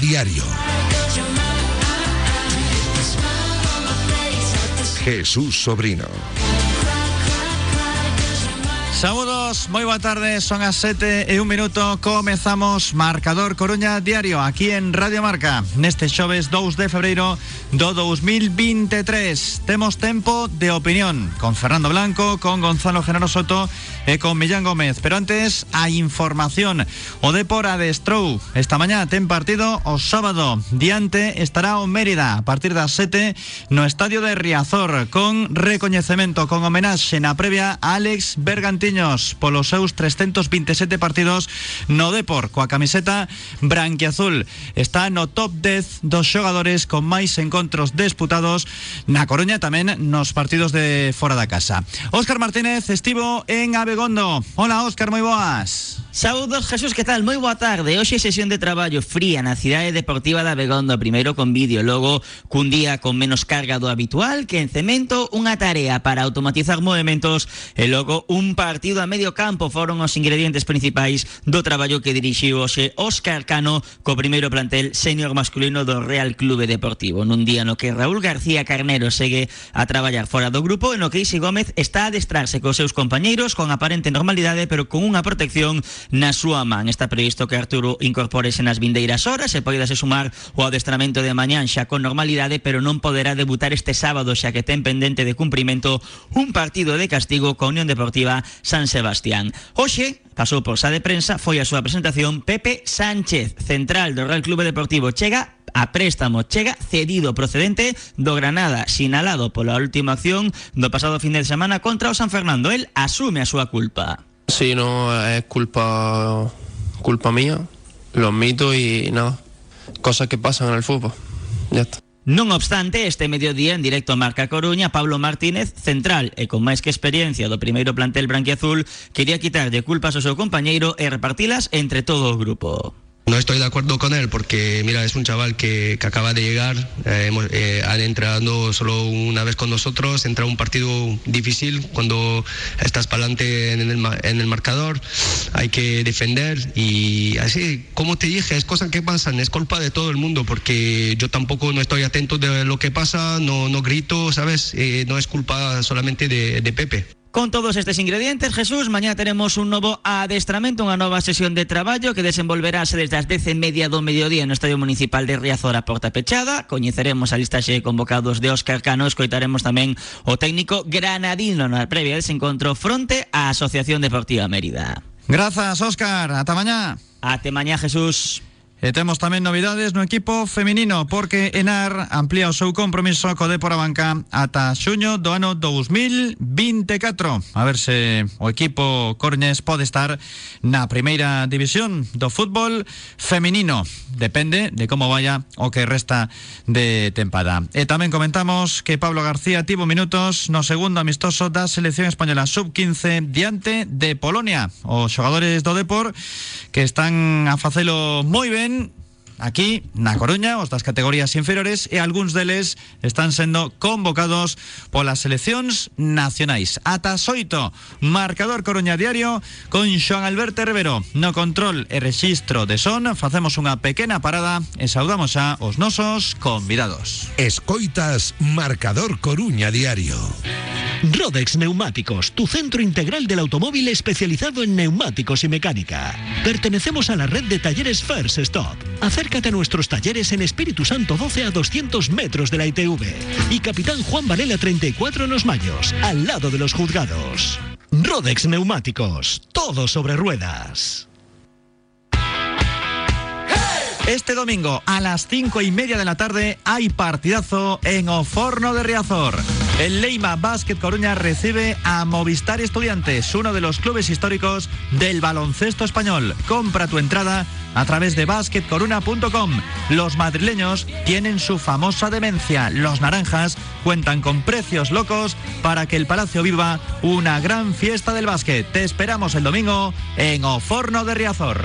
Diario. Jesús Sobrino. Saludos, moi boa tarde, son as 7 e un minuto Comezamos Marcador Coruña Diario Aquí en Radio Marca Neste xoves 2 de febreiro do 2023 Temos tempo de opinión Con Fernando Blanco, con Gonzalo Genaro Soto E con Millán Gómez. Pero antes, a información. O Depor adestrou Esta mañá ten partido o sábado. Diante estará o Mérida. A partir das 7 no Estadio de Riazor Con recoñecemento, con homenaxe Na previa a Alex Bergantiño polos seus 327 partidos no Depor coa camiseta branquiazul. Está no top 10 dos xogadores con máis encontros disputados na Coruña tamén nos partidos de fora da casa. Óscar Martínez estivo en Abegondo. Hola Óscar, moi boas. Saúdos, Jesús, que tal? Moi boa tarde. Hoxe sesión de traballo fría na cidade deportiva de Abegondo, primeiro con vídeo, logo cun día con menos carga do habitual, que en cemento unha tarea para automatizar movimentos e logo un partido a medio campo foron os ingredientes principais do traballo que dirixiu hoxe Óscar Cano co primeiro plantel senior masculino do Real Clube Deportivo. Nun día no que Raúl García Carnero segue a traballar fora do grupo e no que Isi Gómez está a adestrarse cos seus compañeiros con aparente normalidade, pero con unha protección na súa man. Está previsto que Arturo incorporese nas vindeiras horas e poidase sumar o adestramento de mañán xa con normalidade, pero non poderá debutar este sábado xa que ten pendente de cumprimento un partido de castigo con Unión Deportiva San Sebastián. Hoxe pasou por sa de prensa, foi a súa presentación Pepe Sánchez, central do Real Clube Deportivo. Chega a préstamo chega cedido procedente do Granada, sinalado pola última acción do pasado fin de semana contra o San Fernando. El asume a súa culpa. Sí, no, es culpa, culpa mía, lo admito y nada, cosas que pasan en el fútbol. Ya está. Non obstante, este mediodía en directo Marca Coruña, Pablo Martínez, central e con máis que experiencia do primeiro plantel branquiazul, quería quitarlle culpas ao seu compañeiro e repartilas entre todo o grupo. No estoy de acuerdo con él porque, mira, es un chaval que, que acaba de llegar, eh, eh, han entrenado solo una vez con nosotros, entra un partido difícil cuando estás para adelante en el, en el marcador, hay que defender y así, como te dije, es cosas que pasan, es culpa de todo el mundo porque yo tampoco no estoy atento de lo que pasa, no, no grito, ¿sabes? Eh, no es culpa solamente de, de Pepe. Con todos estes ingredientes, Jesús, mañá teremos un novo adestramento, unha nova sesión de traballo que desenvolverase desde as 10 e media do mediodía no Estadio Municipal de Riazor a porta pechada. Coñeceremos a listaxe de convocados de Óscar Cano, escoitaremos tamén o técnico granadino na previa dese encontro fronte á Asociación Deportiva Mérida. Grazas, Óscar. Ata mañá. Ate mañá, Jesús. E temos tamén novidades no equipo feminino porque Enar amplía o seu compromiso co Débora Banca ata xuño do ano 2024. A ver se o equipo Cornes pode estar na primeira división do fútbol feminino. Depende de como vaya o que resta de tempada. E tamén comentamos que Pablo García tivo minutos no segundo amistoso da selección española sub-15 diante de Polonia. Os xogadores do Depor que están a facelo moi ben then aquí na Coruña, os das categorías inferiores e algúns deles están sendo convocados polas seleccións nacionais. Ata xoito, marcador Coruña Diario con Xoan Alberto Rivero. No control e registro de son, facemos unha pequena parada e saudamos a os nosos convidados. Escoitas Marcador Coruña Diario. Rodex Neumáticos, tu centro integral del automóvil especializado en neumáticos y mecánica. Pertenecemos a la red de talleres First Stop. Acércate a nuestros talleres en Espíritu Santo 12 a 200 metros de la ITV y Capitán Juan Varela 34 en Los Mayos, al lado de los juzgados. Rodex Neumáticos, todo sobre ruedas. Este domingo a las cinco y media de la tarde hay partidazo en Oforno de Riazor. El Leima Basket Coruña recibe a Movistar Estudiantes, uno de los clubes históricos del baloncesto español. Compra tu entrada a través de basketcoruna.com. Los madrileños tienen su famosa demencia. Los naranjas cuentan con precios locos para que el Palacio viva una gran fiesta del básquet. Te esperamos el domingo en Oforno de Riazor.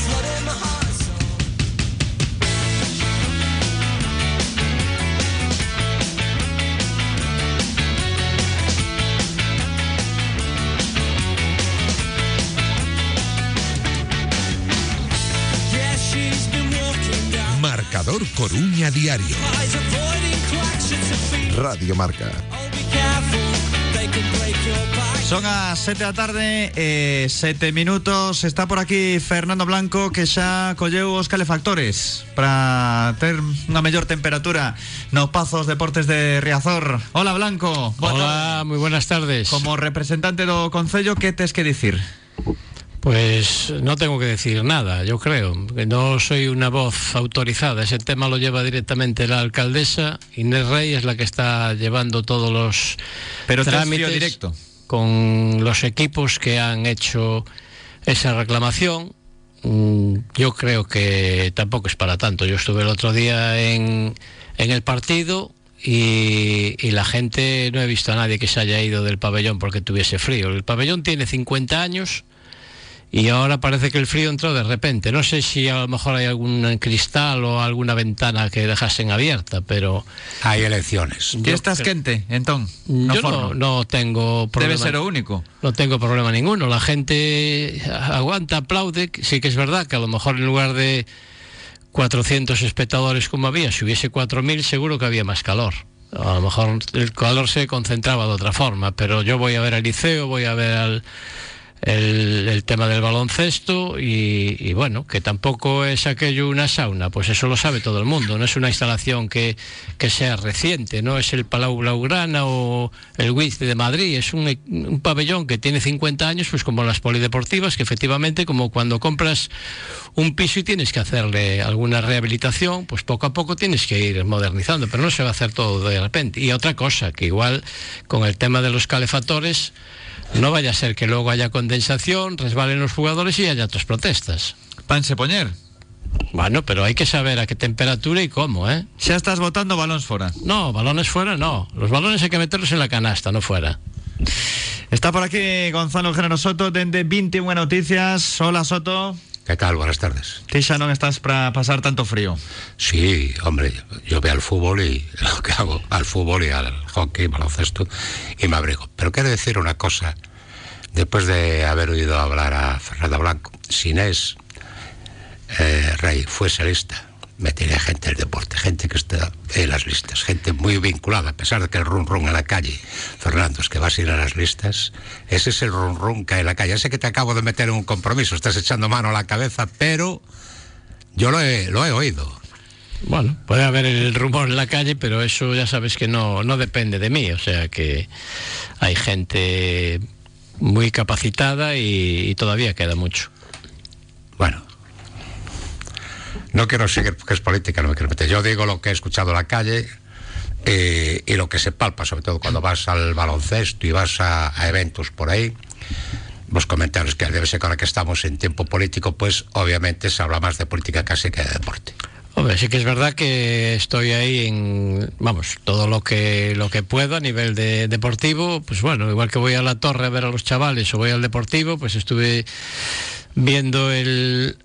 Coruña Diario. Radio Marca. Son as 7 da tarde e 7 minutos Está por aquí Fernando Blanco Que xa colleu os calefactores Para ter unha mellor temperatura No Pazos Deportes de Riazor Hola Blanco Hola, tarde. muy buenas tardes. Como representante do Concello Que tes que dicir? Pues no tengo que decir nada, yo creo. que No soy una voz autorizada. Ese tema lo lleva directamente la alcaldesa. Inés Rey es la que está llevando todos los Pero tes trámites directo. con los equipos que han hecho esa reclamación. Mm, Yo creo que tampoco es para tanto. Yo estuve el otro día en, en el partido y, y la gente, no he visto a nadie que se haya ido del pabellón porque tuviese frío. El pabellón tiene 50 años y ahora parece que el frío entró de repente. No sé si a lo mejor hay algún cristal o alguna ventana que dejasen abierta, pero Hay elecciones. Que estás quente, entón no yo no, no tengo problema. Debe ser o único No tengo problema ninguno. La gente aguanta, aplaude. Sí que es verdad que a lo mejor en lugar de 400 espectadores como había, si hubiese 4.000 seguro que había más calor. A lo mejor el calor se concentraba de otra forma, pero yo voy a ver al liceo, voy a ver al, el, tema del baloncesto y, y bueno, que tampoco es aquello una sauna, pues eso lo sabe todo el mundo, no es una instalación que, que sea reciente, no es el Palau Blaugrana o el Wiz de Madrid, es un, un pabellón que tiene 50 años, pues como las polideportivas, que efectivamente como cuando compras un piso y tienes que hacerle alguna rehabilitación, pues poco a poco tienes que ir modernizando, pero no se va a hacer todo de repente. Y otra cosa, que igual con el tema de los calefactores, no vaya a ser que luego haya condensación, resbalen los jugadores y haya otras protestas. Panse poñer Bueno, pero hay que saber a qué temperatura y cómo, ¿eh? Xa estás botando balóns fora No, balones fuera no. Los balones hay que meterlos en la canasta, no fuera. Está por aquí Gonzalo Género Soto Dende 21 Noticias Hola Soto ¿Qué tal? Buenas tardes. Ti xa non estás para pasar tanto frío Sí, hombre, yo veo al fútbol y lo que hago al fútbol y al hockey, baloncesto y me abrigo. Pero quiero decir una cosa, después de haber oído hablar a Fernando Blanco, si Inés eh, Rey fuese lista, metería gente del deporte, gente que está en las listas, gente muy vinculada, a pesar de que el run run en la calle, Fernando, es que vas a ir a las listas, ese es el run run que hay en la calle. Sé que te acabo de meter en un compromiso, estás echando mano a la cabeza, pero yo lo he, lo he oído. Bueno, puede haber el rumor en la calle, pero eso ya sabes que no, no depende de mí. O sea que hay gente muy capacitada y, y todavía queda mucho. Bueno, no quiero seguir porque es política, no me quiero meter. Yo digo lo que he escuchado en la calle eh, y lo que se palpa, sobre todo cuando vas al baloncesto y vas a, eventos por ahí. Los comentarios que debe ser que ahora que estamos en tiempo político, pues obviamente se habla más de política casi que de deporte. Hombre, sí que es verdad que estoy ahí en, vamos, todo lo que lo que puedo a nivel de deportivo, pues bueno, igual que voy a la torre a ver a los chavales o voy al deportivo, pues estuve viendo el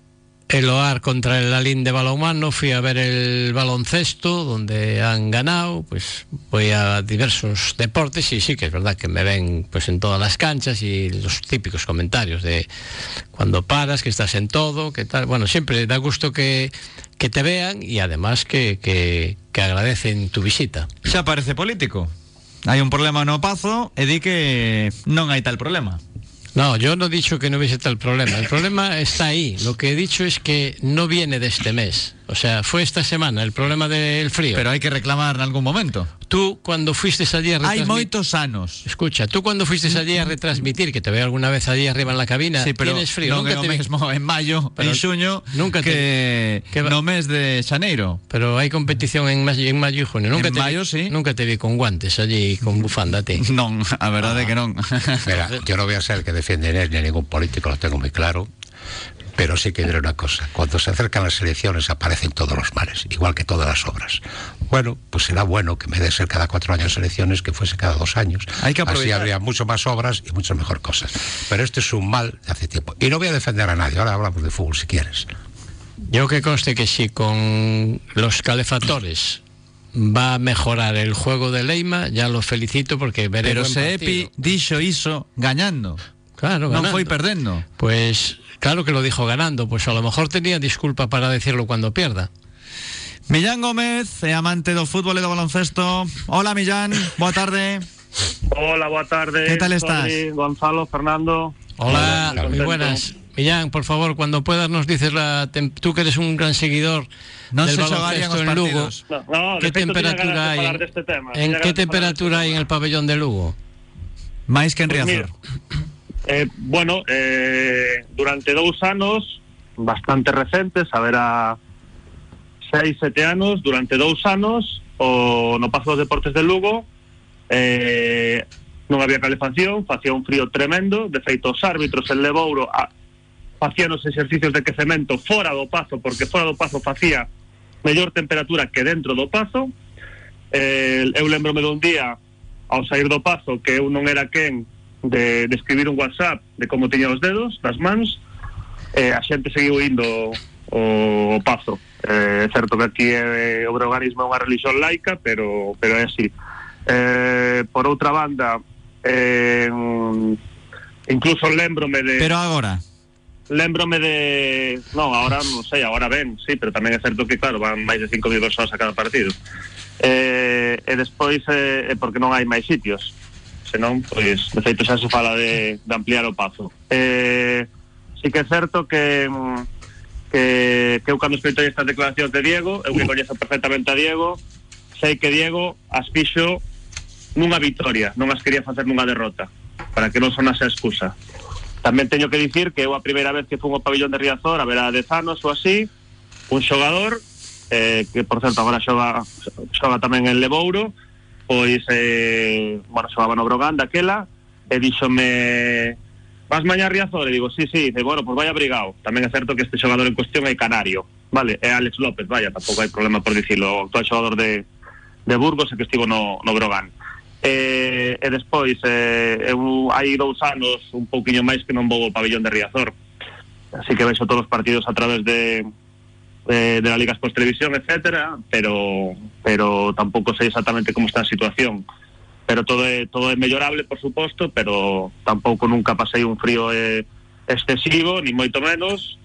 el OAR contra el Alín de balonmano, fui a ver el baloncesto, donde han ganado, pues voy a diversos deportes y sí que es verdad que me ven pues en todas las canchas y los típicos comentarios de cuando paras, que estás en todo, que tal. Bueno, siempre da gusto que, que te vean y además que, que, que agradecen tu visita. Xa parece político. Hai un problema no Pazo e di que non hai tal problema. No, yo no he dicho que no hubiese tal problema. El problema está ahí. Lo que he dicho es que no viene de este mes. O sea, fue esta semana el problema del frío. Pero hai que reclamar en algún momento. tú cuando fuiste allí a retransmitir... moitos anos. Escucha, tú cuando fuiste allí a retransmitir, que te veo alguna vez allí arriba en la cabina, Sí, pero tienes frío. non é nunca te vi- mesmo en mayo, Pero en xuño, nunca te- que, que va- no mes de xaneiro. Pero hay competición en mayo, en mayo y junio. Nunca En te vi- mayo, sí. Nunca te vi con guantes allí con bufanda a ti. Non, a verdade é que non. Mira, yo no voy a ser el que defiende ni a ningún político, lo tengo muy claro. Pero sí que diré una cosa, cuando se acercan las elecciones aparecen todos los males, igual que todas las obras. Bueno, pues será bueno que en vez de ser cada cuatro años elecciones, que fuese cada dos años. Hay que Así aprovechar. habría mucho más obras y muchas mejor cosas. Pero este es un mal de hace tiempo. Y no voy a defender a nadie, ahora hablamos de fútbol si quieres. Yo que conste que si con los calefactores va a mejorar el juego de Leima, ya lo felicito porque veré Pero buen se partido. Epi dixo iso gañando. Claro, Non ganando. foi perdendo. Pues claro que lo dijo ganando, pues a lo mejor tenía disculpa para decirlo cuando pierda. Millán Gómez, é amante do fútbol e do baloncesto. Hola Millán, boa tarde. Hola, boa tarde. ¿Qué tal estás? Gonzalo, Fernando. Hola, Hola, muy buenas. Millán, por favor, cuando puedas nos dices la tú que eres un gran seguidor Non del baloncesto en Lugo. No, no, ¿Qué temperatura de hay? En, tema, qué temperatura hay en el pabellón de Lugo? máis que en Pues Riazor. Eh, bueno, eh, durante dous anos, bastante recentes, a ver a seis, sete anos, durante dous anos, o no Pazo dos Deportes de Lugo, eh, non había calefacción, facía un frío tremendo, de feito os árbitros en Levouro a, facían os exercicios de quecemento fora do Pazo, porque fora do Pazo facía mellor temperatura que dentro do Pazo, eh, eu lembrome dun día ao sair do Pazo que eu non era quen de, de escribir un WhatsApp de como tiña os dedos, das mans, eh, a xente seguiu indo o, Pazo. Eh, certo que aquí é, o organismo é unha religión laica, pero, pero é así. Eh, por outra banda, eh, incluso lembrome de... Pero agora, Lembrome de... Non, agora non sei, agora ben, sí, pero tamén é certo que, claro, van máis de 5.000 persoas a cada partido. Eh, e despois, eh, porque non hai máis sitios. Senón, pois, de feito xa se fala de, de ampliar o pazo. Eh, sí que é certo que, que, que eu cando escoitei estas declaracións de Diego, eu que coñezo perfectamente a Diego, sei que Diego as fixo nunha vitoria, non as quería facer nunha derrota, para que non sonase a excusa. Tamén teño que dicir que eu a primeira vez que fun ao pabellón de Riazor, a ver a 10 anos ou así, un xogador, eh, que por certo agora xoga, xoga tamén en Levouro, pois, eh, bueno, xogaba no Brogan daquela, e díxome, vas mañá a Riazor? E digo, sí, sí, dice, bueno, pois vai abrigado. Tamén é certo que este xogador en cuestión é canario, vale, é Alex López, vaya, tampouco hai problema por dicilo, o actual xogador de, de Burgos e que estivo no, no Brogan. E, e despois, eh, eu hai dous anos, un pouquiño máis que non vou ao pabellón de Riazor. Así que vexo todos os partidos a través de, de, de la Liga Sports Televisión, etcétera, pero pero tampouco sei exactamente como está a situación. Pero todo é todo é mellorable, por suposto, pero tampouco nunca pasei un frío eh, excesivo, ni moito menos.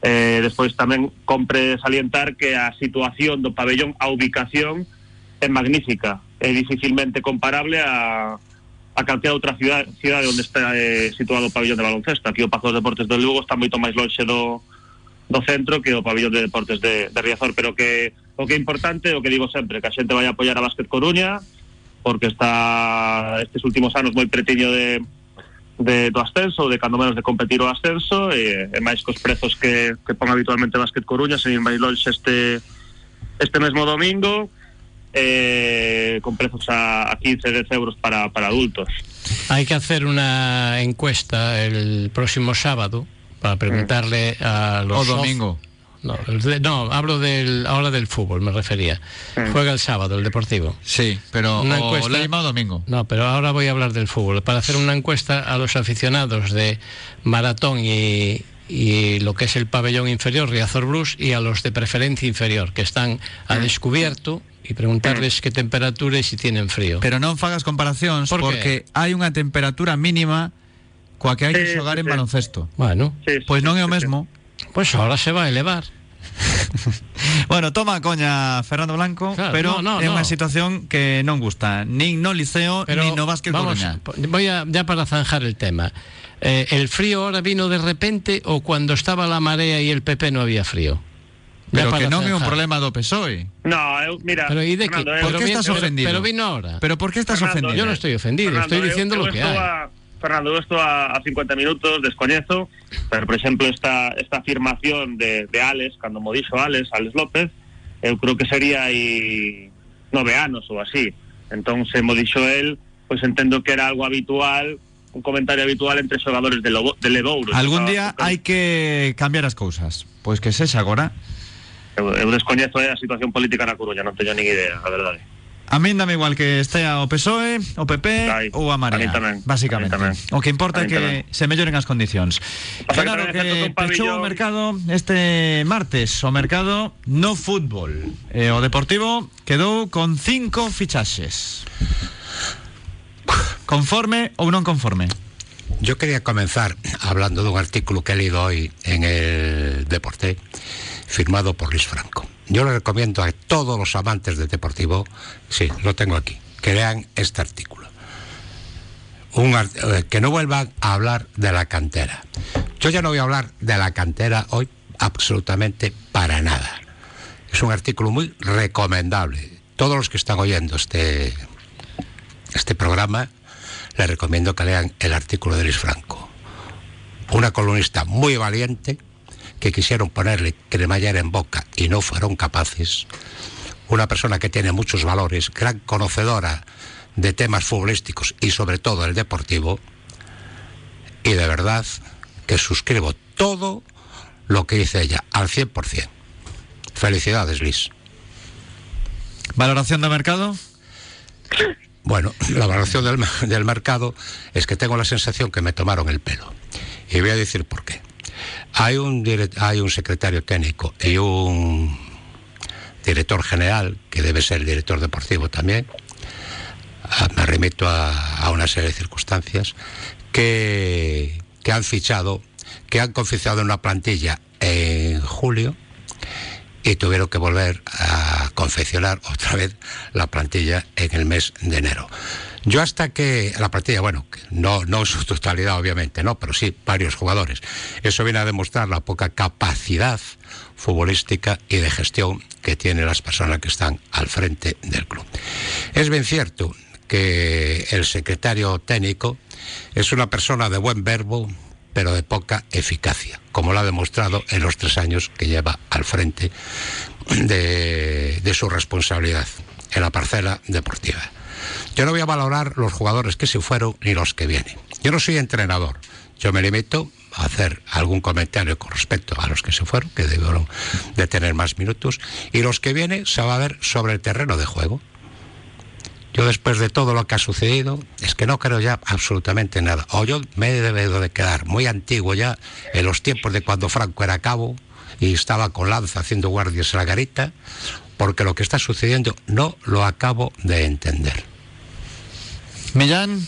Eh, despois tamén compre salientar que a situación do pabellón, a ubicación é magnífica, é dificilmente comparable a a calquera outra cidade, cidade onde está eh, situado o pabellón de baloncesto. Aquí o Pazo dos Deportes do Lugo está moito máis lonxe do, do centro que o pabellón de deportes de, de Riazor, pero que o que é importante, o que digo sempre, que a xente vai a apoiar a Básquet Coruña, porque está estes últimos anos moi pretiño de, de do ascenso, de cando menos de competir o ascenso, e, e máis cos prezos que, que pon habitualmente Básquet Coruña, sen ir máis longe este, este mesmo domingo, eh, con prezos a, a 15, 10 euros para, para adultos. Hay que hacer una encuesta el próximo sábado para preguntarle a los o soc- domingo. No, de- no, hablo del ahora del fútbol, me refería. Juega el sábado el Deportivo. Sí, pero Una o encuesta- Leima o domingo. No, pero ahora voy a hablar del fútbol. Para hacer una encuesta a los aficionados de maratón y, y lo que es el pabellón inferior, Riazor Blues, y a los de preferencia inferior, que están a descubierto, y preguntarles qué temperatura y si tienen frío. Pero comparacións Por qué? porque hai unha temperatura mínima coa que hai que xogar en baloncesto. Bueno, Pois non é o mesmo. pues ahora se va a elevar. Bueno, toma coña Fernando Blanco, Claro, pero no, no, é no. unha situación que non gusta nin no Liceo Pero nin no Básquet vamos, Coruña. voy a, ya para zanjar el tema. Eh, ¿El frío ahora vino de repente o cuando estaba la marea y el PP no había frío? Pero que non é un problema do PSOE. No, eu, mira, Pero ¿y de qué? Fernando, eu- ¿Por vin- estás pero- ofendido? Pero vino ahora. Pero por qué estás Fernando, ofendido? Yo no estoy ofendido, Fernando, estoy diciendo eu lo que hay. A, Fernando, eu estou a, a 50 minutos, descoñezo, pero, por exemplo, esta, esta afirmación de, de Alex, cando mo dixo Alex, Alex López, eu creo que sería aí nove anos ou así. Entón, se mo dixo el, pois entendo que era algo habitual, un comentario habitual entre xogadores de, Lobo, de Ledouro. Algún día hai que cambiar as cousas. Pois que sexa agora. Eu, eu descoñezo eh, a situación política na Coruña, non teño nin idea, a verdade. A min dame igual que estea o PSOE, o PP ou a a Marea, min tamén, basicamente. a. O que importa A é que se melloren as condicións. Claro que que pechou o mercado este martes, o mercado no fútbol. E o Deportivo quedou con cinco fichaxes. Conforme ou non conforme? Yo quería comenzar hablando de un artículo que he leído hoy en el Deporte, firmado por Luis Franco. Yo le recomiendo a todos los amantes del Deportivo, sí, lo tengo aquí, que lean este artículo. Un eh, que no vuelvan a hablar de la cantera. Yo ya no voy a hablar de la cantera hoy absolutamente para nada. Es un artículo muy recomendable. Todos los que están oyendo este, este programa, les recomiendo que lean el artículo de Luis Franco. Una columnista muy valiente que quisieron ponerle cremallera en boca y no fueron capaces. Una persona que tiene muchos valores, gran conocedora de temas futbolísticos y sobre todo el deportivo. Y de verdad que suscribo todo lo que dice ella al 100%. Felicidades, Liz. Valoración do mercado? Bueno, la valoración del, del mercado es que tengo la sensación que me tomaron el pelo. Y voy a decir por qué. Hay un, hay un secretario técnico y un director general, que debe ser el director deportivo también, Ah, me remito a, una serie de circunstancias, que, que han fichado, que han confeccionado una plantilla en julio y tuvieron que volver a confeccionar otra vez la plantilla en el mes de enero. Yo hasta que la plantilla, bueno, no, en su totalidad obviamente, no, pero sí varios jugadores. Eso viene a demostrar la poca capacidad futbolística y de gestión que tienen las personas que están al frente del club. Es bien cierto que el secretario técnico es una persona de buen verbo, pero de poca eficacia, como lo ha demostrado en los tres años que lleva al frente de su responsabilidad en la parcela deportiva. Yo no voy a valorar los jugadores que se fueron ni los que vienen. Yo no soy entrenador. Yo me limito a hacer algún comentario con respecto a los que se fueron, que debieron de tener más minutos, y los que vienen se va a ver sobre el terreno de juego. Yo después de todo lo que ha sucedido, es que no creo ya absolutamente nada. O yo me he debido de quedar muy antiguo ya, en los tiempos de cuando Franco era cabo y estaba con lanza haciendo guardias en la garita, porque lo que está sucediendo no lo acabo de entender. Millán,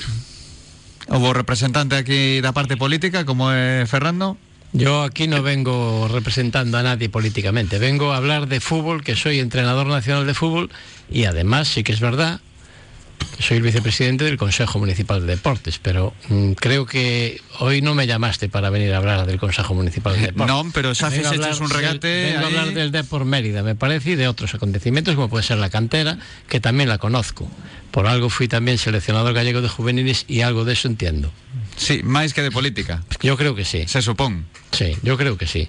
hubo representante aquí da parte política, como é Fernando. Yo aquí no vengo representando a nadie políticamente, vengo a hablar de fútbol, que soy entrenador nacional de fútbol y además sí que es verdad soy el vicepresidente del Consejo Municipal de Deportes, pero mm, creo que hoy no me llamaste para venir a hablar del Consejo Municipal de Deportes. Non, pero a fixeches hablar un regate del- vengo a hablar del Depor Mérida, me parece, y de otros acontecimientos, como puede ser la cantera, que también la conozco. Por algo fui también seleccionador gallego de juveniles y algo de eso entiendo. Sí, máis que de política. Yo creo que sí. Se supón. Sí, yo creo que sí.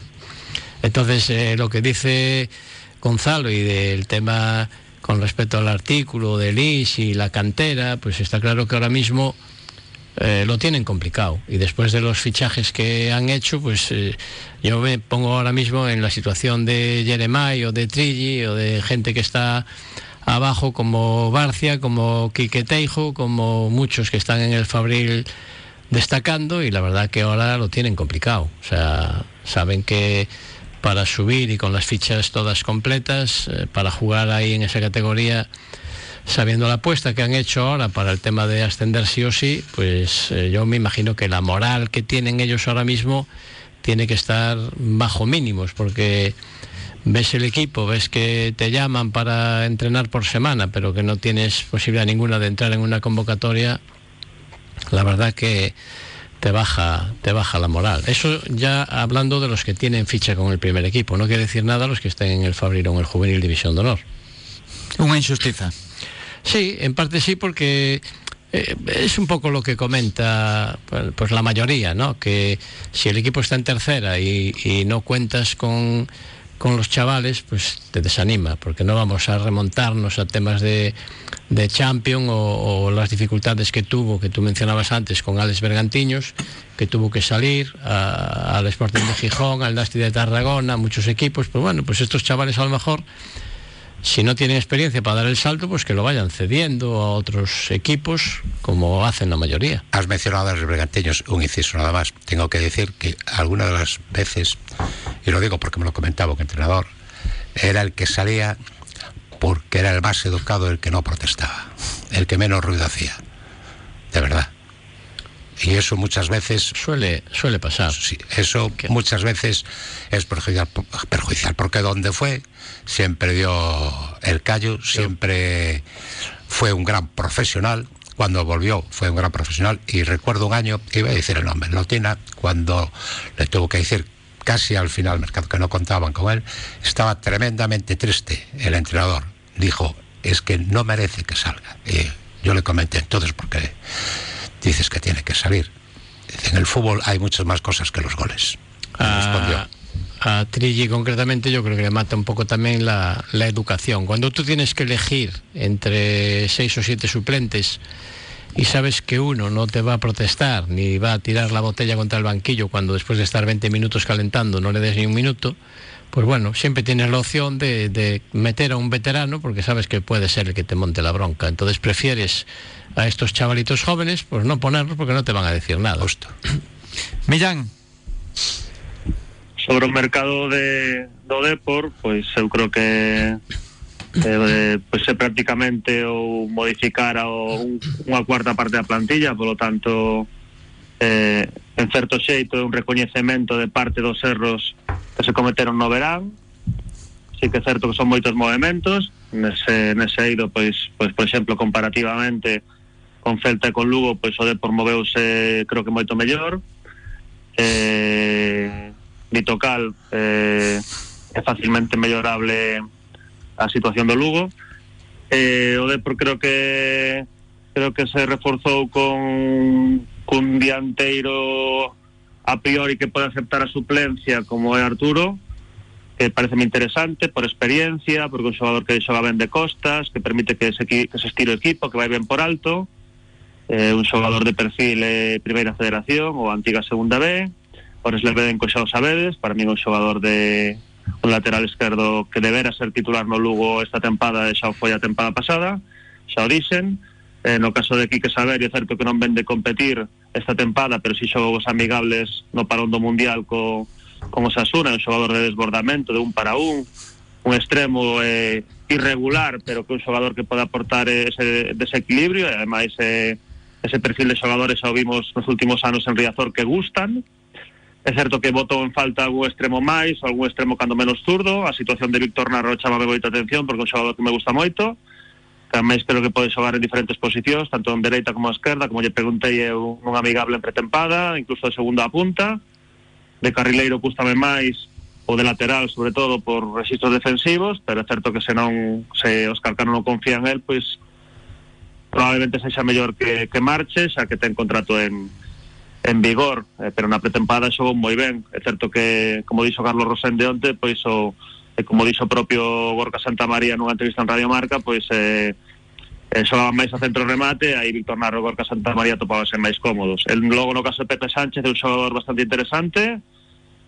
Entonces, eh, lo que dice Gonzalo y del tema con respecto al artículo de Lis y la cantera, pues está claro que ahora mismo eh, lo tienen complicado. Y después de los fichajes que han hecho, pues eh, yo me pongo ahora mismo en la situación de Jeremai o de Trilli o de gente que está abajo como Barcia, como Quique Teijo, como muchos que están en el Fabril destacando y la verdad que ahora lo tienen complicado. O sea, Saben que para subir y con las fichas todas completas, eh, para jugar ahí en esa categoría, sabiendo la apuesta que han hecho ahora para el tema de ascender sí o sí, pues eh, yo me imagino que la moral que tienen ellos ahora mismo tiene que estar bajo mínimos, porque ves el equipo, ves que te llaman para entrenar por semana, pero que no tienes posibilidad ninguna de entrar en una convocatoria, la verdad que te baja, te baja la moral. Eso ya hablando de los que tienen ficha con el primer equipo, no quiere decir nada los que estén en el Fabril o en el Juvenil División de Honor. Una injusticia. Sí, en parte sí, porque eh, es un poco lo que comenta pues, pues, la mayoría, ¿no? Que si el equipo está en tercera y, y no cuentas con con los chavales, pues te desanima, porque no vamos a remontarnos a temas de, de Champion o, las dificultades que tuvo, que tú mencionabas antes, con Alex Bergantiños, que tuvo que salir al Sporting de Gijón, al Nasti de Tarragona, muchos equipos, pues bueno, pues estos chavales a lo mejor si no tienen experiencia para dar el salto, pues que lo vayan cediendo a otros equipos, como hacen la mayoría. Has mencionado a los berganteños, un inciso nada más. Tengo que decir que algunas de las veces, y lo digo porque me lo comentaba un entrenador, era el que salía porque era el más educado, el que no protestaba, el que menos ruido hacía. De verdad. Y eso muchas veces... Suele, suele pasar. Sí, eso ¿Qué? muchas veces es perjudicial, perjudicial, porque donde fue siempre dio el callo, siempre fue un gran profesional. Cuando volvió fue un gran profesional y recuerdo un año, iba a decir el nombre, Lotina, cuando le tuvo que decir casi al final mercado que no contaban con él, estaba tremendamente triste el entrenador. Dijo, es que no merece que salga. Y yo le comenté entonces porque dices que tiene que salir. En el fútbol hay muchas más cosas que los goles. Ah, respondió. A Trilli concretamente yo creo que le mata un poco también la, la, educación. Cuando tú tienes que elegir entre seis o siete suplentes y sabes que uno no te va a protestar ni va a tirar la botella contra el banquillo cuando después de estar 20 minutos calentando no le des ni un minuto, pues bueno, siempre tienes la opción de, de meter a un veterano porque sabes que puede ser el que te monte la bronca. Entonces prefieres a estos chavalitos jóvenes, pues no ponerlos porque no te van a decir nada. Justo. Millán. Sobre o mercado de, do Depor, pois eu creo que eh, pois é prácticamente ou modificar o, un, unha cuarta parte da plantilla, polo tanto eh, en certo xeito é un recoñecemento de parte dos erros que se cometeron no verán. Sí que é certo que son moitos movimentos nese, nese eido, pois, pois por exemplo comparativamente con Celta e con Lugo pois o Depor moveuse creo que moito mellor. Eh, dito cal eh, é facilmente mellorable a situación do Lugo. Eh, o Depor creo que creo que se reforzou con cun dianteiro a priori que pode aceptar a suplencia como é Arturo que parece moi interesante por experiencia, porque un xogador que xoga ben de costas, que permite que se, que se estire o equipo, que vai ben por alto. Eh, un xogador de perfil eh, primeira federación ou antiga segunda B por Sleveden co xa o sabedes para mí un xogador de un lateral esquerdo que debera ser titular no Lugo esta tempada e xa foi a tempada pasada xa o eh, no caso de Quique Saber é certo que non vende competir esta tempada pero si xogos amigables no parón do Mundial co, con o Sasuna un xogador de desbordamento de un para un un extremo eh, irregular pero que un xogador que pode aportar ese desequilibrio e ademais eh, ese perfil de xogadores xa o vimos nos últimos anos en Riazor que gustan. É certo que votou en falta algún extremo máis, algún extremo cando menos zurdo, a situación de Víctor Narro chama moita atención porque é un xogador que me gusta moito, Tamén espero que pode xogar en diferentes posicións, tanto en dereita como a esquerda, como lle preguntei eu un amigable en pretempada, incluso de segunda a punta. De carrileiro custame máis o de lateral, sobre todo por registros defensivos, pero é certo que se non se Oscar Cano non confía en el, pois probablemente sexa mellor que, que marche, xa que ten contrato en, en vigor, eh, pero na pretempada xogou moi ben. É certo que, como dixo Carlos Rosende onte, pois o, como dixo propio Gorka Santa María nunha entrevista en Radio Marca, pois eh, eh, máis a centro remate, aí Víctor Narro Gorka Santa María topábase máis cómodos. El logo no caso de Pepe Sánchez é un xogador bastante interesante,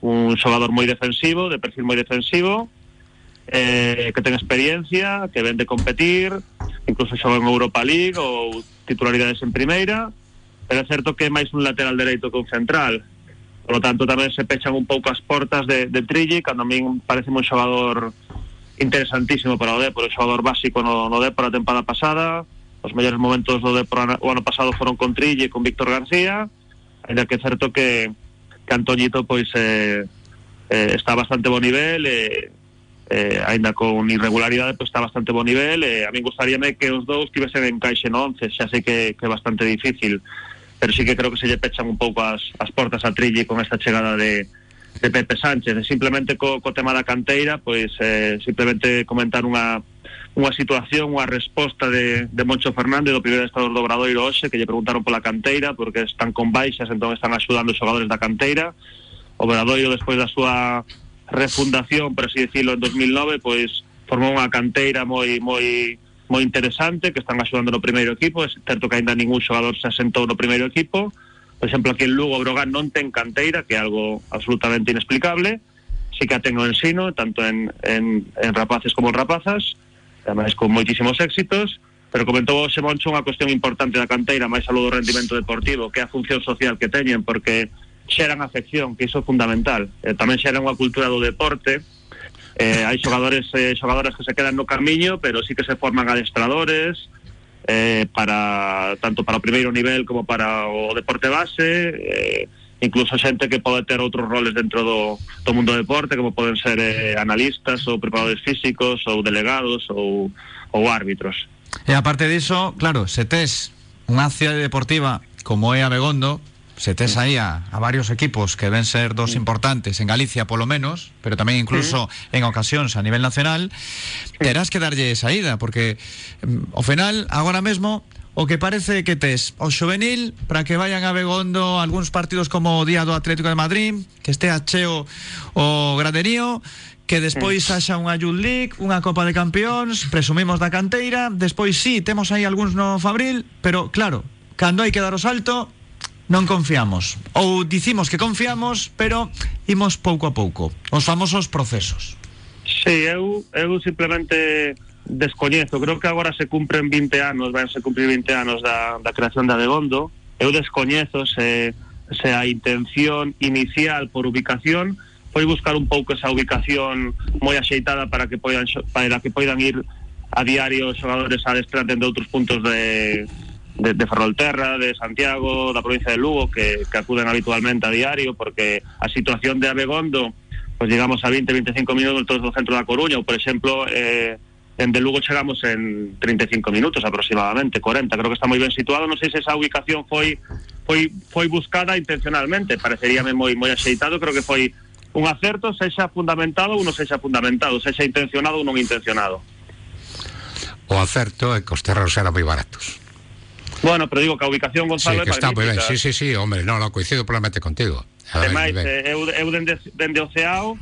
un xogador moi defensivo, de perfil moi defensivo, eh, que ten experiencia, que ven de competir, incluso xoga en Europa League ou titularidades en primeira, pero é certo que é máis un lateral dereito que un central. Por lo tanto, tamén se pechan un pouco as portas de, de Trilli, a min parece un xogador interesantísimo para o Depor, o xogador básico no, no Depor a tempada pasada, os mellores momentos do Depor o ano pasado foron con Trilli e con Víctor García, ainda que é certo que, que Antoñito pois eh, eh, está bastante bo nivel e eh, ainda con irregularidade pois está bastante bo nivel e a min gustaríame que os dous tivesen encaixe no 11 xa sei que, que é bastante difícil pero sí que creo que se lle pechan un pouco as, as portas a Trilli con esta chegada de, de Pepe Sánchez. E simplemente co, co tema da canteira pois eh, simplemente comentar unha unha situación, unha resposta de, de Moncho Fernández do primeiro estado do Obradoiro hoxe que lle preguntaron pola canteira porque están con baixas entón están axudando os xogadores da canteira. O Obradoiro despois da súa refundación, por así decirlo, en 2009, pois formou unha canteira moi moi moi interesante que están axudando no primeiro equipo, é certo que aínda ningún xogador se asentou no primeiro equipo. Por exemplo, aquí en Lugo o Brogan non ten canteira, que é algo absolutamente inexplicable. Sí que a ten o ensino, tanto en, en, en rapaces como en rapazas, ademais con moitísimos éxitos, pero comentou hoxe Moncho unha cuestión importante da canteira, máis algo do rendimento deportivo, que é a función social que teñen, porque xeran afección, que iso é fundamental. Eh, tamén xeran unha cultura do deporte, eh, hai xogadores eh, que se quedan no camiño, pero sí que se forman adestradores eh, para tanto para o primeiro nivel como para o deporte base, eh, incluso xente que pode ter outros roles dentro do, do mundo do deporte, como poden ser eh, analistas ou preparadores físicos ou delegados ou, ou árbitros. E aparte diso, claro, se tes unha cidade deportiva como é a Begondo, se tes aí a, varios equipos que ven ser dos importantes en Galicia polo menos, pero tamén incluso en ocasións a nivel nacional, terás que darlle saída, porque mm, ao final, agora mesmo, o que parece que tes o juvenil para que vayan a Begondo algúns partidos como o día do Atlético de Madrid, que estea cheo o graderío, que despois haxa unha Youth League, unha Copa de Campións, presumimos da canteira, despois sí, temos aí algúns no Fabril, pero claro, cando hai que dar o salto, non confiamos. Ou dicimos que confiamos, pero imos pouco a pouco. Os famosos procesos. Sí, eu, eu simplemente descoñezo, creo que agora se cumpren 20 anos, van se cumprir 20 anos da, da creación da Begondo, eu descoñezo se, se a intención inicial por ubicación foi buscar un pouco esa ubicación moi axeitada para que poidan para que poidan ir a diario os xogadores a adestrar dende outros puntos de, de, de Ferrolterra, de Santiago, da provincia de Lugo, que, acuden habitualmente a diario, porque a situación de Abegondo, pues llegamos a 20-25 minutos do centro da Coruña, ou por exemplo, eh, en de Lugo chegamos en 35 minutos aproximadamente, 40, creo que está moi ben situado, non sei se esa ubicación foi foi foi buscada intencionalmente, pareceríame moi moi axeitado, creo que foi un acerto, sexa fundamentado ou non sexa fundamentado, sexa intencionado ou non intencionado. O acerto é que os terrenos eran baratos. Bueno, pero digo que a ubicación Sí, Gonzalo que é está ben. magnífica. Sí, sí, sí, hombre, no, no, coincido plenamente contigo. Ademais, eh, eu, eu dende, dende o CEAO,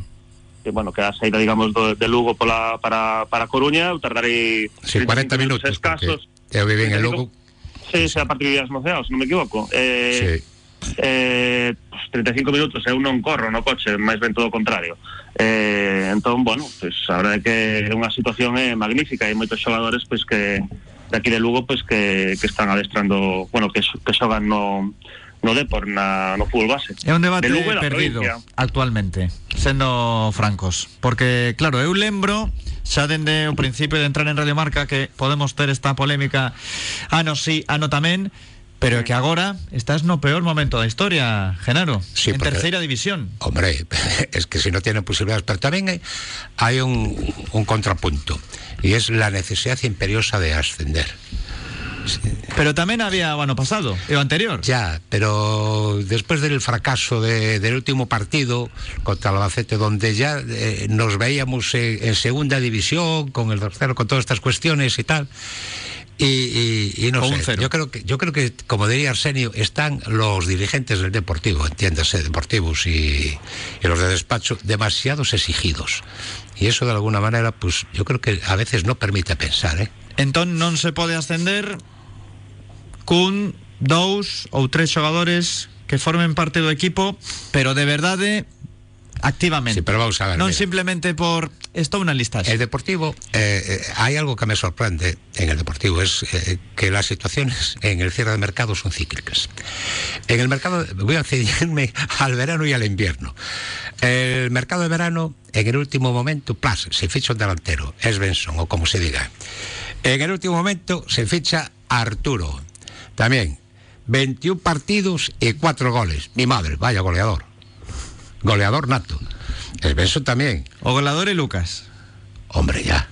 que, bueno, que a saída, digamos, do, de Lugo pola, para, para Coruña, eu tardarei Sí, 40 minutos, escasos. eu viví en 35 Lugo. Sí, se a partir de no CEAO, se non me equivoco. Eh, Sí. eh, pues, 35 minutos, eu non corro no coche, máis ben todo o contrario. Eh, entón, bueno, pues, a verdade que é unha situación é magnífica, hai moitos xogadores pois que de aquí de Lugo pois que, que están adestrando, bueno, que, que xogan no no Depor, na, no fútbol base. É un debate De Lugo e perdido provincia. actualmente, sendo francos, porque claro, eu lembro xa dende o principio de entrar en Radio Marca que podemos ter esta polémica ano sí, ano tamén, pero é que agora estás no peor momento da historia, Genaro, Sí, en porque- terceira división. Hombre, es que si no tienen posibilidades, pero también hay, hay un, un contrapunto y es la necesidad imperiosa de ascender. Pero tamén había o ano pasado, o anterior. Ya, pero después del fracaso de- del último partido contra Albacete, donde ya eh, nos veíamos en, en segunda división, con el tercero, con todas estas cuestiones y tal. Y, y- y no Con sé, yo creo que, yo creo que, como diría Arsenio, están los dirigentes del deportivo, entiéndase, deportivos y, y los de despacho, demasiados exigidos. Y eso de alguna manera, pues yo creo que a veces no permite pensar, ¿eh? Entón non se pode ascender cun dous ou tres xogadores que formen parte do equipo, pero de verdade activamente. Sí, pero vamos a ver, mira. simplemente por esto una lista. El Deportivo, eh, eh, hay algo que me sorprende en el Deportivo, es eh, que las situaciones en el cierre de mercado son cíclicas. En el mercado, voy a ceñirme al verano y al invierno. El mercado de verano, en el último momento, plas, se ficha un delantero, es Benson, o como se diga. En el último momento se ficha Arturo. También, 21 partidos y 4 goles. Mi madre, vaya goleador. Goleador nato. El Benson también. O goleador y Lucas. Hombre, ya.